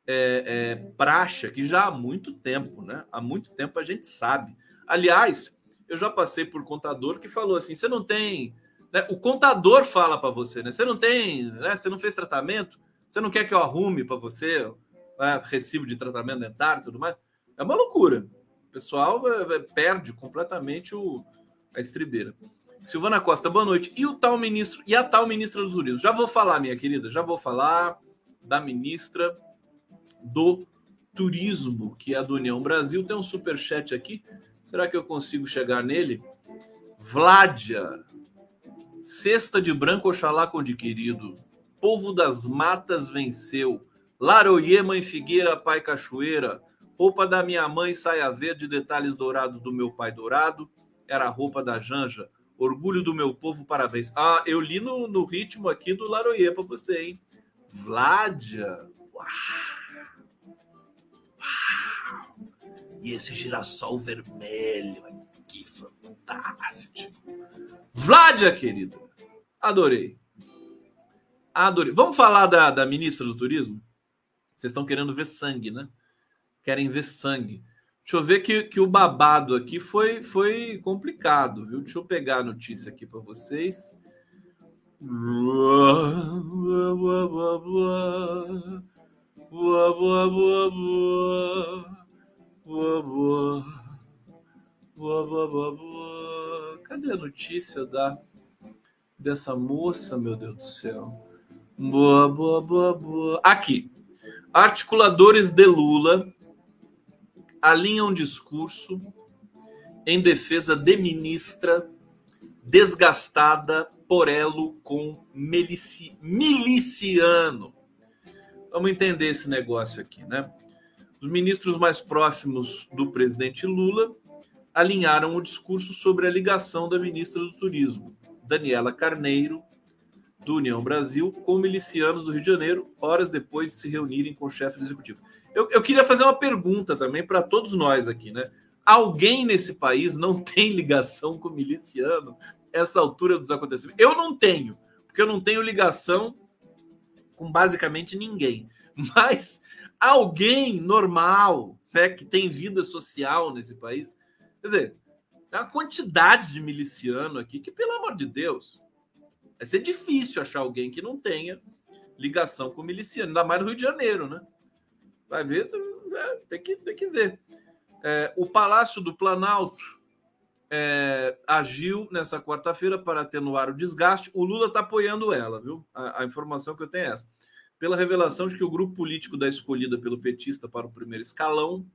é, é praxe que já há muito tempo, né? Há muito tempo a gente sabe. Aliás, eu já passei por contador que falou assim: você não tem. Né? O contador fala para você, né? Você não tem, né? Você não fez tratamento, você não quer que eu arrume para você né? recibo de tratamento dentário e tudo mais. É uma loucura. O pessoal é, é, perde completamente o, a estribeira. Silvana Costa, boa noite. E o tal ministro, e a tal ministra do Turismo? Já vou falar, minha querida, já vou falar da ministra do Turismo, que é a do União Brasil. Tem um super chat aqui. Será que eu consigo chegar nele? Vládia. Cesta de branco, Oxalá Conde querido. Povo das matas venceu. Laroie, mãe Figueira, pai Cachoeira. Roupa da minha mãe, saia verde, detalhes dourados do meu pai dourado. Era a roupa da Janja. Orgulho do meu povo, parabéns. Ah, eu li no, no ritmo aqui do Laroyer para você, hein? Vládia. Uau. Uau. E esse girassol vermelho. Que fantástico. Vládia, querido. Adorei. Adorei. Vamos falar da, da ministra do Turismo? Vocês estão querendo ver sangue, né? Querem ver sangue. Deixa eu ver que, que o babado aqui foi, foi complicado, viu? Deixa eu pegar a notícia aqui para vocês. Cadê a notícia da dessa moça, meu Deus do céu? Boa, boa, boa, boa. Aqui. Articuladores de Lula alinham discurso em defesa de ministra desgastada por elo com milici, miliciano. Vamos entender esse negócio aqui, né? Os ministros mais próximos do presidente Lula alinharam o discurso sobre a ligação da ministra do Turismo, Daniela Carneiro, do União Brasil, com milicianos do Rio de Janeiro, horas depois de se reunirem com o chefe do executivo. Eu, eu queria fazer uma pergunta também para todos nós aqui, né? Alguém nesse país não tem ligação com miliciano essa altura dos acontecimentos? Eu não tenho, porque eu não tenho ligação com basicamente ninguém. Mas alguém normal, né, que tem vida social nesse país, quer dizer, tem uma quantidade de miliciano aqui que, pelo amor de Deus, vai ser difícil achar alguém que não tenha ligação com miliciano, ainda mais no Rio de Janeiro, né? Vai ver, é, tem, que, tem que ver. É, o Palácio do Planalto é, agiu nessa quarta-feira para atenuar o desgaste. O Lula está apoiando ela, viu? A, a, informação que eu tenho é essa. Pela revelação de que o grupo político da escolhida pelo petista para o primeiro escalão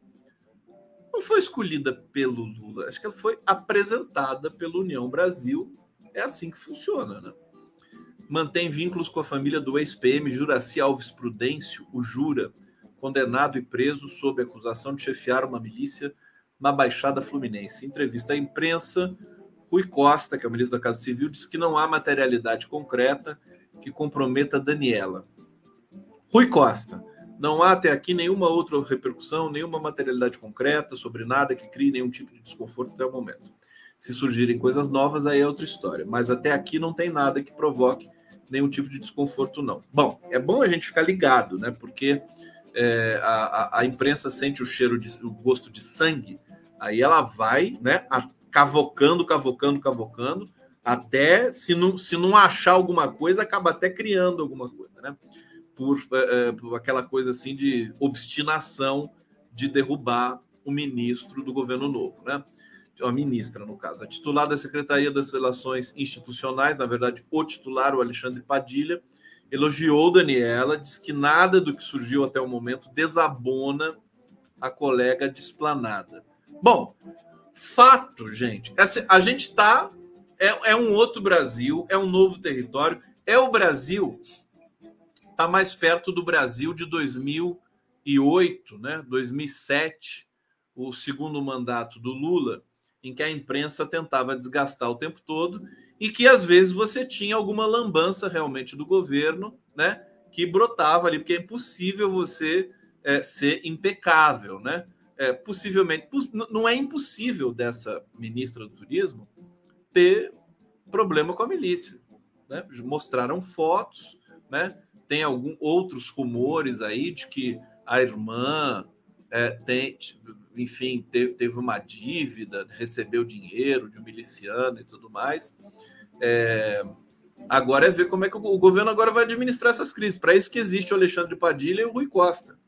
não foi escolhida pelo Lula, acho que ela foi apresentada pela União Brasil. É assim que funciona, né? Mantém vínculos com a família do ex-PM Juraci Alves Prudêncio, o Jura, condenado e preso sob acusação de chefiar uma milícia na Baixada Fluminense. Em entrevista à imprensa, Rui Costa, que é o ministro da Casa Civil, disse que não há materialidade concreta que comprometa Daniela. Rui Costa, não há até aqui nenhuma outra repercussão, nenhuma materialidade concreta sobre nada que crie nenhum tipo de desconforto até o momento. Se surgirem coisas novas, aí é outra história. Mas até aqui não tem nada que provoque nenhum tipo de desconforto, não. Bom, é bom a gente ficar ligado, né? Porque é, a, a, imprensa sente o cheiro de o gosto de sangue, aí ela vai, né, a, cavocando, cavocando, cavocando, até se não, se não achar alguma coisa, acaba até criando alguma coisa, né? Por, é por aquela coisa assim de obstinação de derrubar o ministro do governo novo, né? A ministra, no caso, a titular da Secretaria das Relações Institucionais, na verdade, o titular, o Alexandre Padilha, elogiou Daniela, diz que nada do que surgiu até o momento desabona a colega desplanada. Bom, fato, gente. a gente está. É, é um outro Brasil, é um novo território. É o Brasil, está mais perto do Brasil de 2008, né? 2007, o segundo mandato do Lula, em que a imprensa tentava desgastar o tempo todo e que às vezes você tinha alguma lambança realmente do governo, né? Que brotava ali, porque é impossível você é, ser impecável, né? É, possivelmente, não é impossível dessa ministra do turismo ter problema com a milícia, né? Mostraram fotos, né? Tem alguns outros rumores aí de que a irmã é, tem, enfim, teve, teve uma dívida, recebeu dinheiro de um miliciano e tudo mais. É, agora é ver como é que o governo agora vai administrar essas crises. Para isso que existe o Alexandre Padilha e o Rui Costa.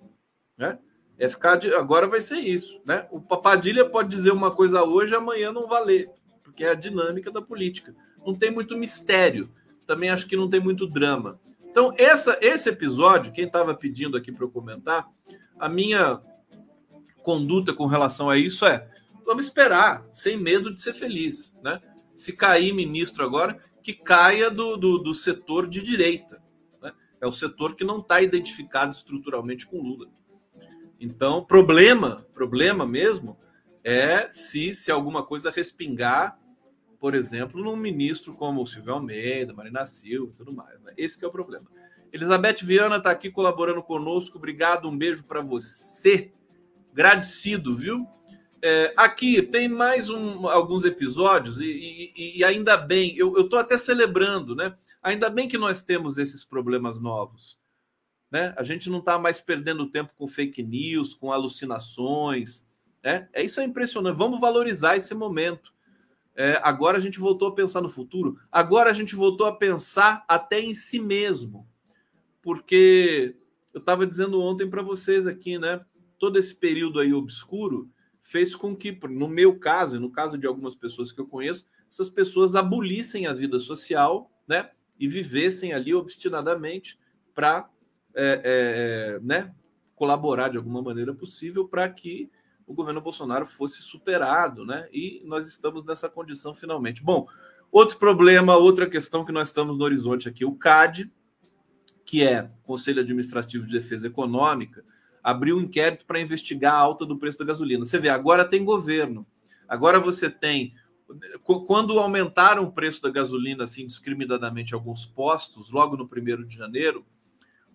Né? É ficar de, agora vai ser isso. Né? O Padilha pode dizer uma coisa hoje, amanhã não valer, porque é a dinâmica da política. Não tem muito mistério. Também acho que não tem muito drama. Então, essa, esse episódio, quem estava pedindo aqui para eu comentar, a minha conduta com relação a isso é: vamos esperar, sem medo de ser feliz. Né? Se cair ministro agora, que caia do, do, do setor de direita. Né? É o setor que não está identificado estruturalmente com Lula. Então, problema, problema mesmo, é se, se alguma coisa respingar, por exemplo, num ministro como o Silvio Almeida, Marina Silva e tudo mais. Né? Esse é o problema. Elizabeth Viana está aqui colaborando conosco. Obrigado, um beijo para você. Agradecido, viu? É, aqui tem mais um, alguns episódios e, e, e ainda bem, eu estou até celebrando, né? Ainda bem que nós temos esses problemas novos. Né? A gente não está mais perdendo tempo com fake news, com alucinações. Né? É isso é impressionante. Vamos valorizar esse momento. É, agora a gente voltou a pensar no futuro. Agora a gente voltou a pensar até em si mesmo, porque eu estava dizendo ontem para vocês aqui, né? Todo esse período aí obscuro fez com que, no meu caso e no caso de algumas pessoas que eu conheço, essas pessoas abolissem a vida social, né? E vivessem ali obstinadamente para é, é, né, colaborar de alguma maneira possível para que o governo Bolsonaro fosse superado, né? E nós estamos nessa condição finalmente. Bom, outro problema, outra questão que nós estamos no horizonte aqui, o CAD, que é Conselho Administrativo de Defesa Econômica, abriu um inquérito para investigar a alta do preço da gasolina. Você vê, agora tem governo. Agora você tem quando aumentaram o preço da gasolina assim discriminadamente alguns postos, logo no primeiro de janeiro,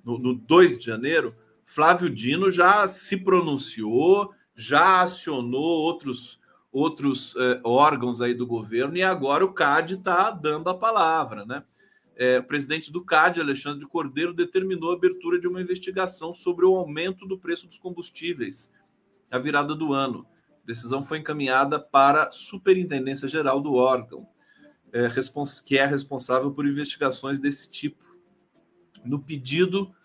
no, no 2 de janeiro, Flávio Dino já se pronunciou, já acionou outros outros eh, órgãos aí do governo e agora o CAD está dando a palavra, né? É, o presidente do CAD, Alexandre Cordeiro, determinou a abertura de uma investigação sobre o aumento do preço dos combustíveis à virada do ano. A decisão foi encaminhada para a Superintendência Geral do órgão, é, que é responsável por investigações desse tipo. No pedido,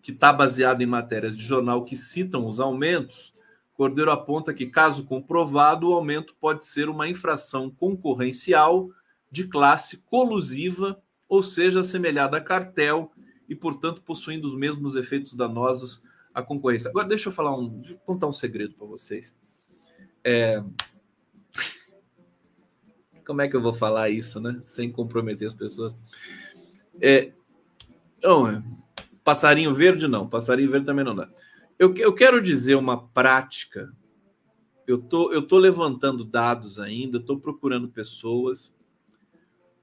que está baseado em matérias de jornal que citam os aumentos, Cordeiro aponta que, caso comprovado, o aumento pode ser uma infração concorrencial de classe colusiva, ou seja, assemelhada a cartel e, portanto, possuindo os mesmos efeitos danosos à concorrência. Agora, deixa eu falar um, contar um segredo para vocês. É... Como é que eu vou falar isso, né? Sem comprometer as pessoas. É... Então, passarinho verde não, passarinho verde também não dá. Eu, eu quero dizer uma prática. Eu tô, eu tô levantando dados ainda, estou procurando pessoas,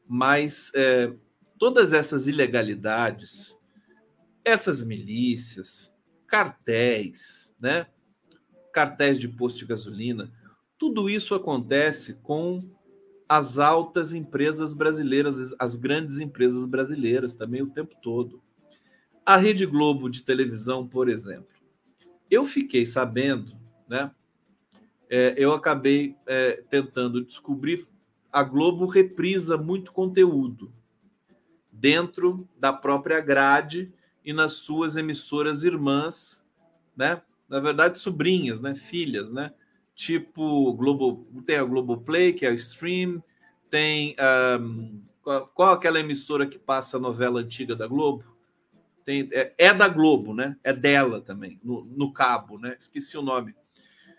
mas é, todas essas ilegalidades, essas milícias, cartéis, né? Cartéis de posto de gasolina, tudo isso acontece com as altas empresas brasileiras, as grandes empresas brasileiras também o tempo todo. A Rede Globo de televisão, por exemplo, eu fiquei sabendo, né? É, eu acabei é, tentando descobrir. A Globo reprisa muito conteúdo dentro da própria grade e nas suas emissoras irmãs, né? Na verdade, sobrinhas, né? Filhas, né? Tipo Globo, tem a Globoplay, que é o Stream, tem um, qual, qual aquela emissora que passa a novela antiga da Globo? Tem, é, é, da Globo, né? É dela também, no, no cabo, né? Esqueci o nome.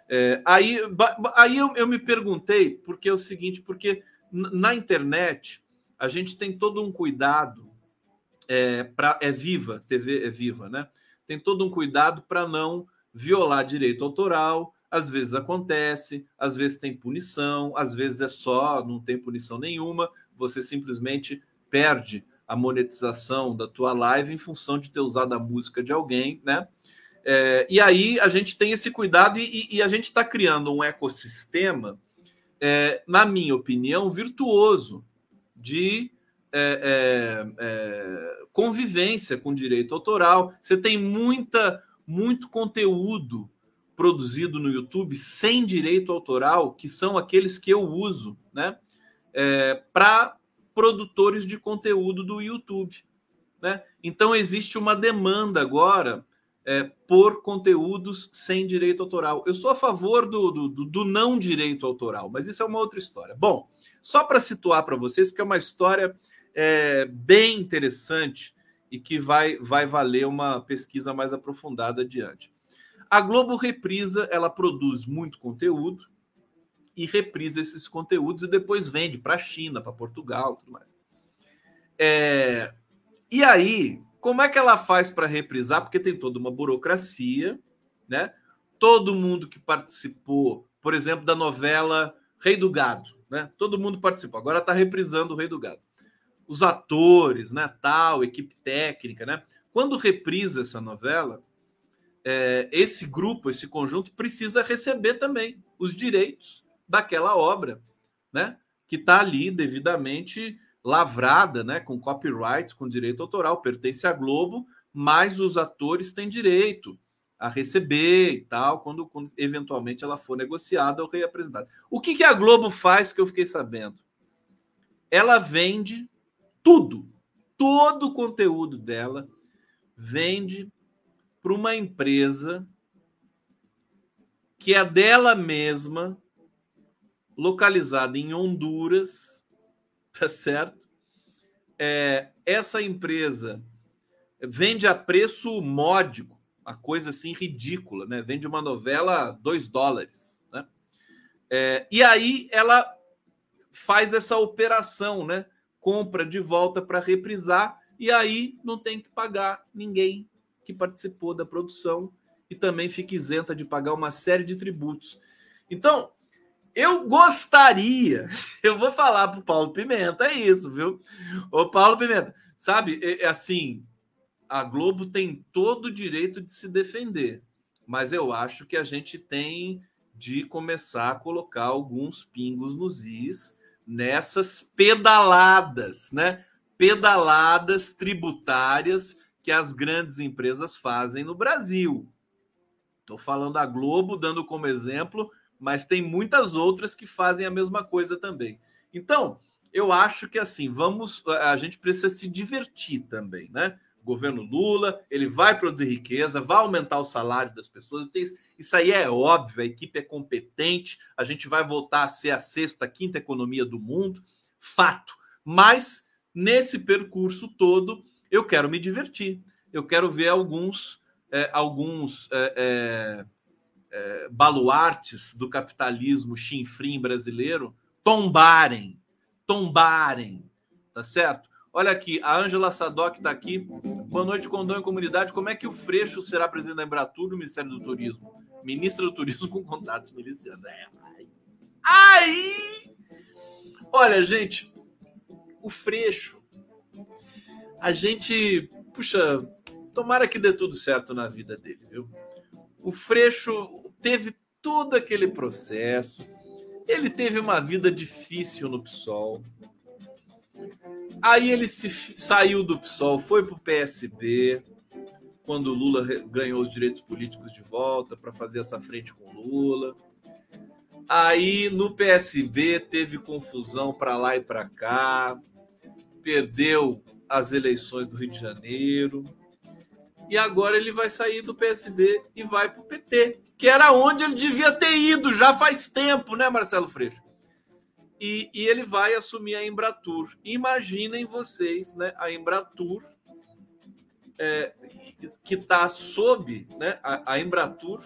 É, aí aí eu, eu, me perguntei, porque é o seguinte, porque na internet a gente tem todo um cuidado é, para é viva, TV é viva, né? Tem todo um cuidado para não violar direito autoral. Às vezes acontece, às vezes tem punição, às vezes é só, não tem punição nenhuma, você simplesmente perde a monetização da tua live em função de ter usado a música de alguém, né? É, e aí a gente tem esse cuidado e, e a gente está criando um ecossistema, é, na minha opinião, virtuoso de é, é, é convivência com direito autoral. Você tem muita, muito conteúdo produzido no YouTube sem direito autoral, que são aqueles que eu uso, né? É, para produtores de conteúdo do YouTube. Né? Então, existe uma demanda agora é, por conteúdos sem direito autoral. Eu sou a favor do, do, do não direito autoral, mas isso é uma outra história. Bom, só para situar para vocês, porque é uma história é, bem interessante e que vai, vai valer uma pesquisa mais aprofundada adiante. A Globo Reprisa, ela produz muito conteúdo, e reprisa esses conteúdos e depois vende para a China, para Portugal, tudo mais. É... E aí, como é que ela faz para reprisar? Porque tem toda uma burocracia, né? Todo mundo que participou, por exemplo, da novela Rei do Gado, né? Todo mundo participou. Agora está reprisando o Rei do Gado. Os atores, né? Tal, equipe técnica, né? Quando reprisa essa novela, é, esse grupo, esse conjunto precisa receber também os direitos daquela obra, né? Que está ali devidamente lavrada, né? Com copyright, com direito autoral, pertence à Globo, mas os atores têm direito a receber e tal, quando, quando eventualmente ela for negociada ou reapresentada. O que, que a Globo faz que eu fiquei sabendo? Ela vende tudo, todo o conteúdo dela vende para uma empresa que é dela mesma, localizada em Honduras, tá certo? É, essa empresa vende a preço módico, uma coisa assim ridícula, né? Vende uma novela a 2 dólares, né? É, e aí ela faz essa operação, né? Compra de volta para reprisar e aí não tem que pagar ninguém que participou da produção e também fica isenta de pagar uma série de tributos. Então, eu gostaria, eu vou falar para o Paulo Pimenta, é isso, viu? Ô, Paulo Pimenta, sabe, é, é assim, a Globo tem todo o direito de se defender, mas eu acho que a gente tem de começar a colocar alguns pingos nos is nessas pedaladas, né? Pedaladas tributárias que as grandes empresas fazem no Brasil. Estou falando da Globo, dando como exemplo, mas tem muitas outras que fazem a mesma coisa também. Então, eu acho que assim, vamos, a gente precisa se divertir também, né? O governo Lula, ele vai produzir riqueza, vai aumentar o salário das pessoas. Isso aí é óbvio, a equipe é competente, a gente vai voltar a ser a sexta, quinta economia do mundo, fato. Mas nesse percurso todo, eu quero me divertir. Eu quero ver alguns, é, alguns é, é, é, baluartes do capitalismo chinfrim brasileiro tombarem, tombarem, tá certo? Olha aqui, a Ângela Sadoc está aqui. Boa noite, Condão e Comunidade. Como é que o Freixo será presidente da Embratur do Ministério do Turismo? Ministra do Turismo com contatos milicianos. É, aí! Olha, gente, o Freixo a gente, puxa, tomara que dê tudo certo na vida dele, viu? O Freixo teve todo aquele processo, ele teve uma vida difícil no PSOL. Aí ele se saiu do PSOL, foi para o PSB, quando o Lula ganhou os direitos políticos de volta para fazer essa frente com Lula. Aí no PSB teve confusão para lá e para cá, perdeu as eleições do Rio de Janeiro. E agora ele vai sair do PSB e vai para o PT, que era onde ele devia ter ido já faz tempo, né, Marcelo Freixo? E, e ele vai assumir a Embratur. Imaginem vocês, né, a Embratur, é, que está sob, né, a, a Embratur,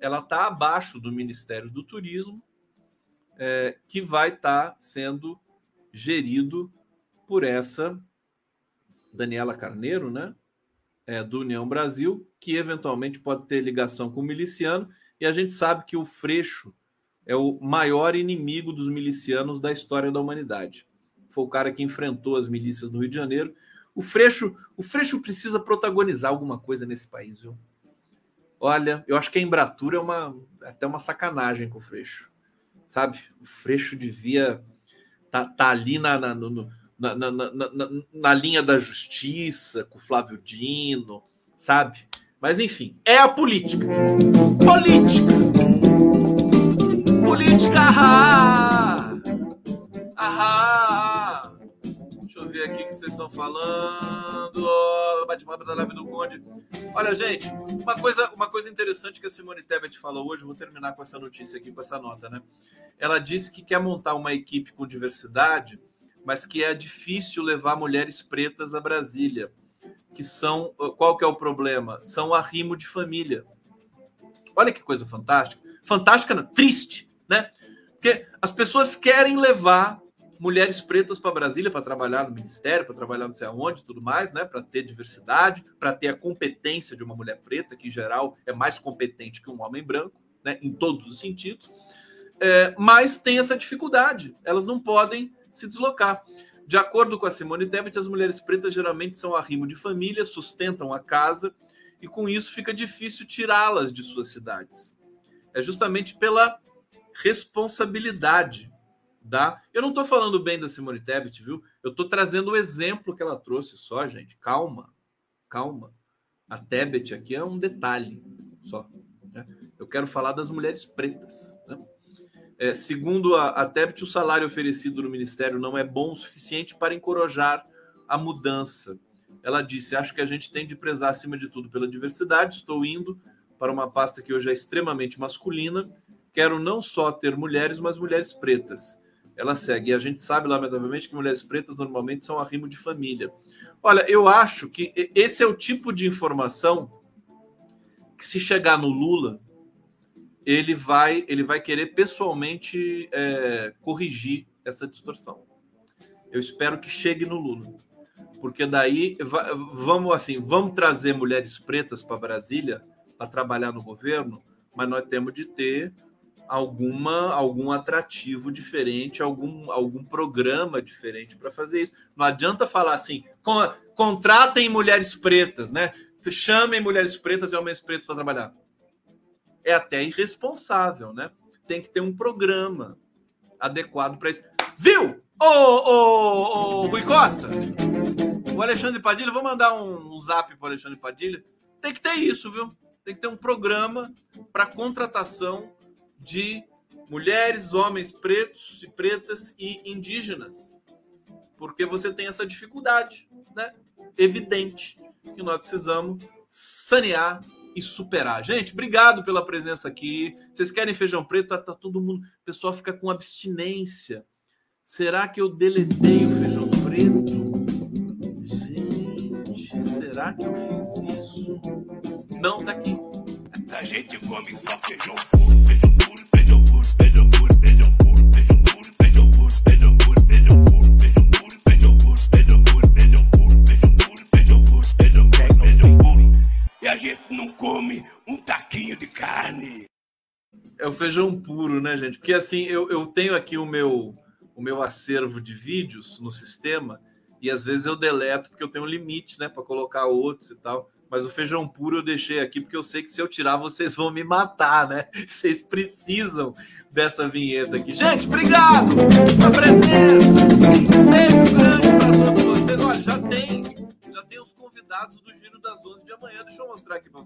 ela está abaixo do Ministério do Turismo, é, que vai estar tá sendo gerido por essa Daniela Carneiro, né? É, do União Brasil, que eventualmente pode ter ligação com o miliciano, e a gente sabe que o Freixo é o maior inimigo dos milicianos da história da humanidade. Foi o cara que enfrentou as milícias no Rio de Janeiro. O Freixo, o Freixo precisa protagonizar alguma coisa nesse país, viu? Olha, eu acho que a Embratura é uma é até uma sacanagem com o Freixo. Sabe? O Freixo devia tá, tá ali na, na no, na, na, na, na, linha da justiça, com Flávio Dino, sabe? Mas enfim, é a política. Política! Política! Ahá! Ahá! Deixa eu ver aqui o que vocês estão falando. Bate-papo da live do Conde. Olha, gente, uma coisa, uma coisa interessante que a Simone Tebet falou hoje, vou terminar com essa notícia aqui, com essa nota, né? Ela disse que quer montar uma equipe com diversidade mas que é difícil levar mulheres pretas a Brasília, que são qual que é o problema? São arrimo de família. Olha que coisa fantástica. Fantástica, não, triste, né? Porque as pessoas querem levar mulheres pretas para Brasília para trabalhar no ministério, para trabalhar não sei aonde, tudo mais, né? Para ter diversidade, para ter a competência de uma mulher preta, que em geral é mais competente que um homem branco, né? Em todos os sentidos. É, mas tem essa dificuldade, elas não podem se deslocar. De acordo com a Simone Tebet, as mulheres pretas geralmente são arrimo de família, sustentam a casa e com isso fica difícil tirá-las de suas cidades. É justamente pela responsabilidade da. Eu não estou falando bem da Simone Tebet, viu? Eu estou trazendo o exemplo que ela trouxe só, gente. Calma, calma. A Tebet aqui é um detalhe só. Né? Eu quero falar das mulheres pretas. Né? É, segundo a, a Tebet, o salário oferecido no ministério não é bom o suficiente para encorajar a mudança. Ela disse: Acho que a gente tem de prezar acima de tudo pela diversidade. Estou indo para uma pasta que hoje é extremamente masculina. Quero não só ter mulheres, mas mulheres pretas. Ela segue. E a gente sabe, lamentavelmente, que mulheres pretas normalmente são arrimo de família. Olha, eu acho que esse é o tipo de informação que, se chegar no Lula, ele vai, ele vai querer pessoalmente é, corrigir essa distorção. Eu espero que chegue no Lula, porque daí vamos assim, vamos trazer mulheres pretas para Brasília para trabalhar no governo, mas nós temos de ter alguma algum atrativo diferente, algum algum programa diferente para fazer isso. Não adianta falar assim, contratem mulheres pretas, né? Chamem mulheres pretas e homens pretos para trabalhar é até irresponsável, né? Tem que ter um programa adequado para isso. Viu? Ô, ô, ô, Rui Costa, o Alexandre Padilha, vou mandar um, um zap para Alexandre Padilha. Tem que ter isso, viu? Tem que ter um programa para contratação de mulheres, homens pretos e pretas e indígenas. Porque você tem essa dificuldade, né? Evidente que nós precisamos sanear e superar. Gente, obrigado pela presença aqui. Vocês querem feijão preto? Tá, tá todo mundo. O pessoal fica com abstinência. Será que eu deletei o feijão preto? Gente, será que eu fiz isso? Não, tá aqui. A gente come só feijão puro, feijão puro, feijão puro, feijão puro, feijão puro, feijão puro, feijão puro. Come um taquinho de carne. É o feijão puro, né, gente? Porque assim, eu, eu tenho aqui o meu, o meu acervo de vídeos no sistema e às vezes eu deleto porque eu tenho um limite, né, para colocar outros e tal. Mas o feijão puro eu deixei aqui porque eu sei que se eu tirar vocês vão me matar, né? Vocês precisam dessa vinheta aqui. Gente, obrigado pela presença. Beijo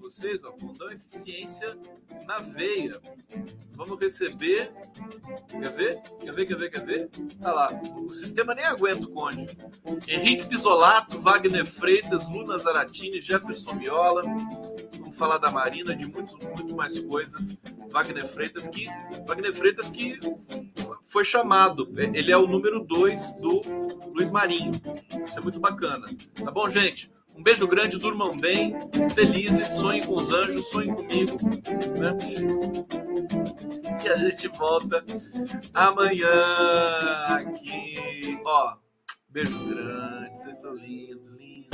vocês, ó, Condão Eficiência na Veia. Vamos receber. Quer ver? Quer ver? Quer ver? Quer ver? Tá lá. O sistema nem aguenta o Conde. Henrique Pisolato, Wagner Freitas, Luna Zaratini, Jefferson Miola. Vamos falar da Marina, de muitos, muito mais coisas. Wagner Freitas que Wagner Freitas que foi chamado. Ele é o número 2 do Luiz Marinho. Isso é muito bacana. Tá bom, gente? Um beijo grande, durmam bem, felizes, sonhem com os anjos, sonhem comigo. Né? E a gente volta amanhã aqui. Ó, beijo grande, vocês são lindos, lindos.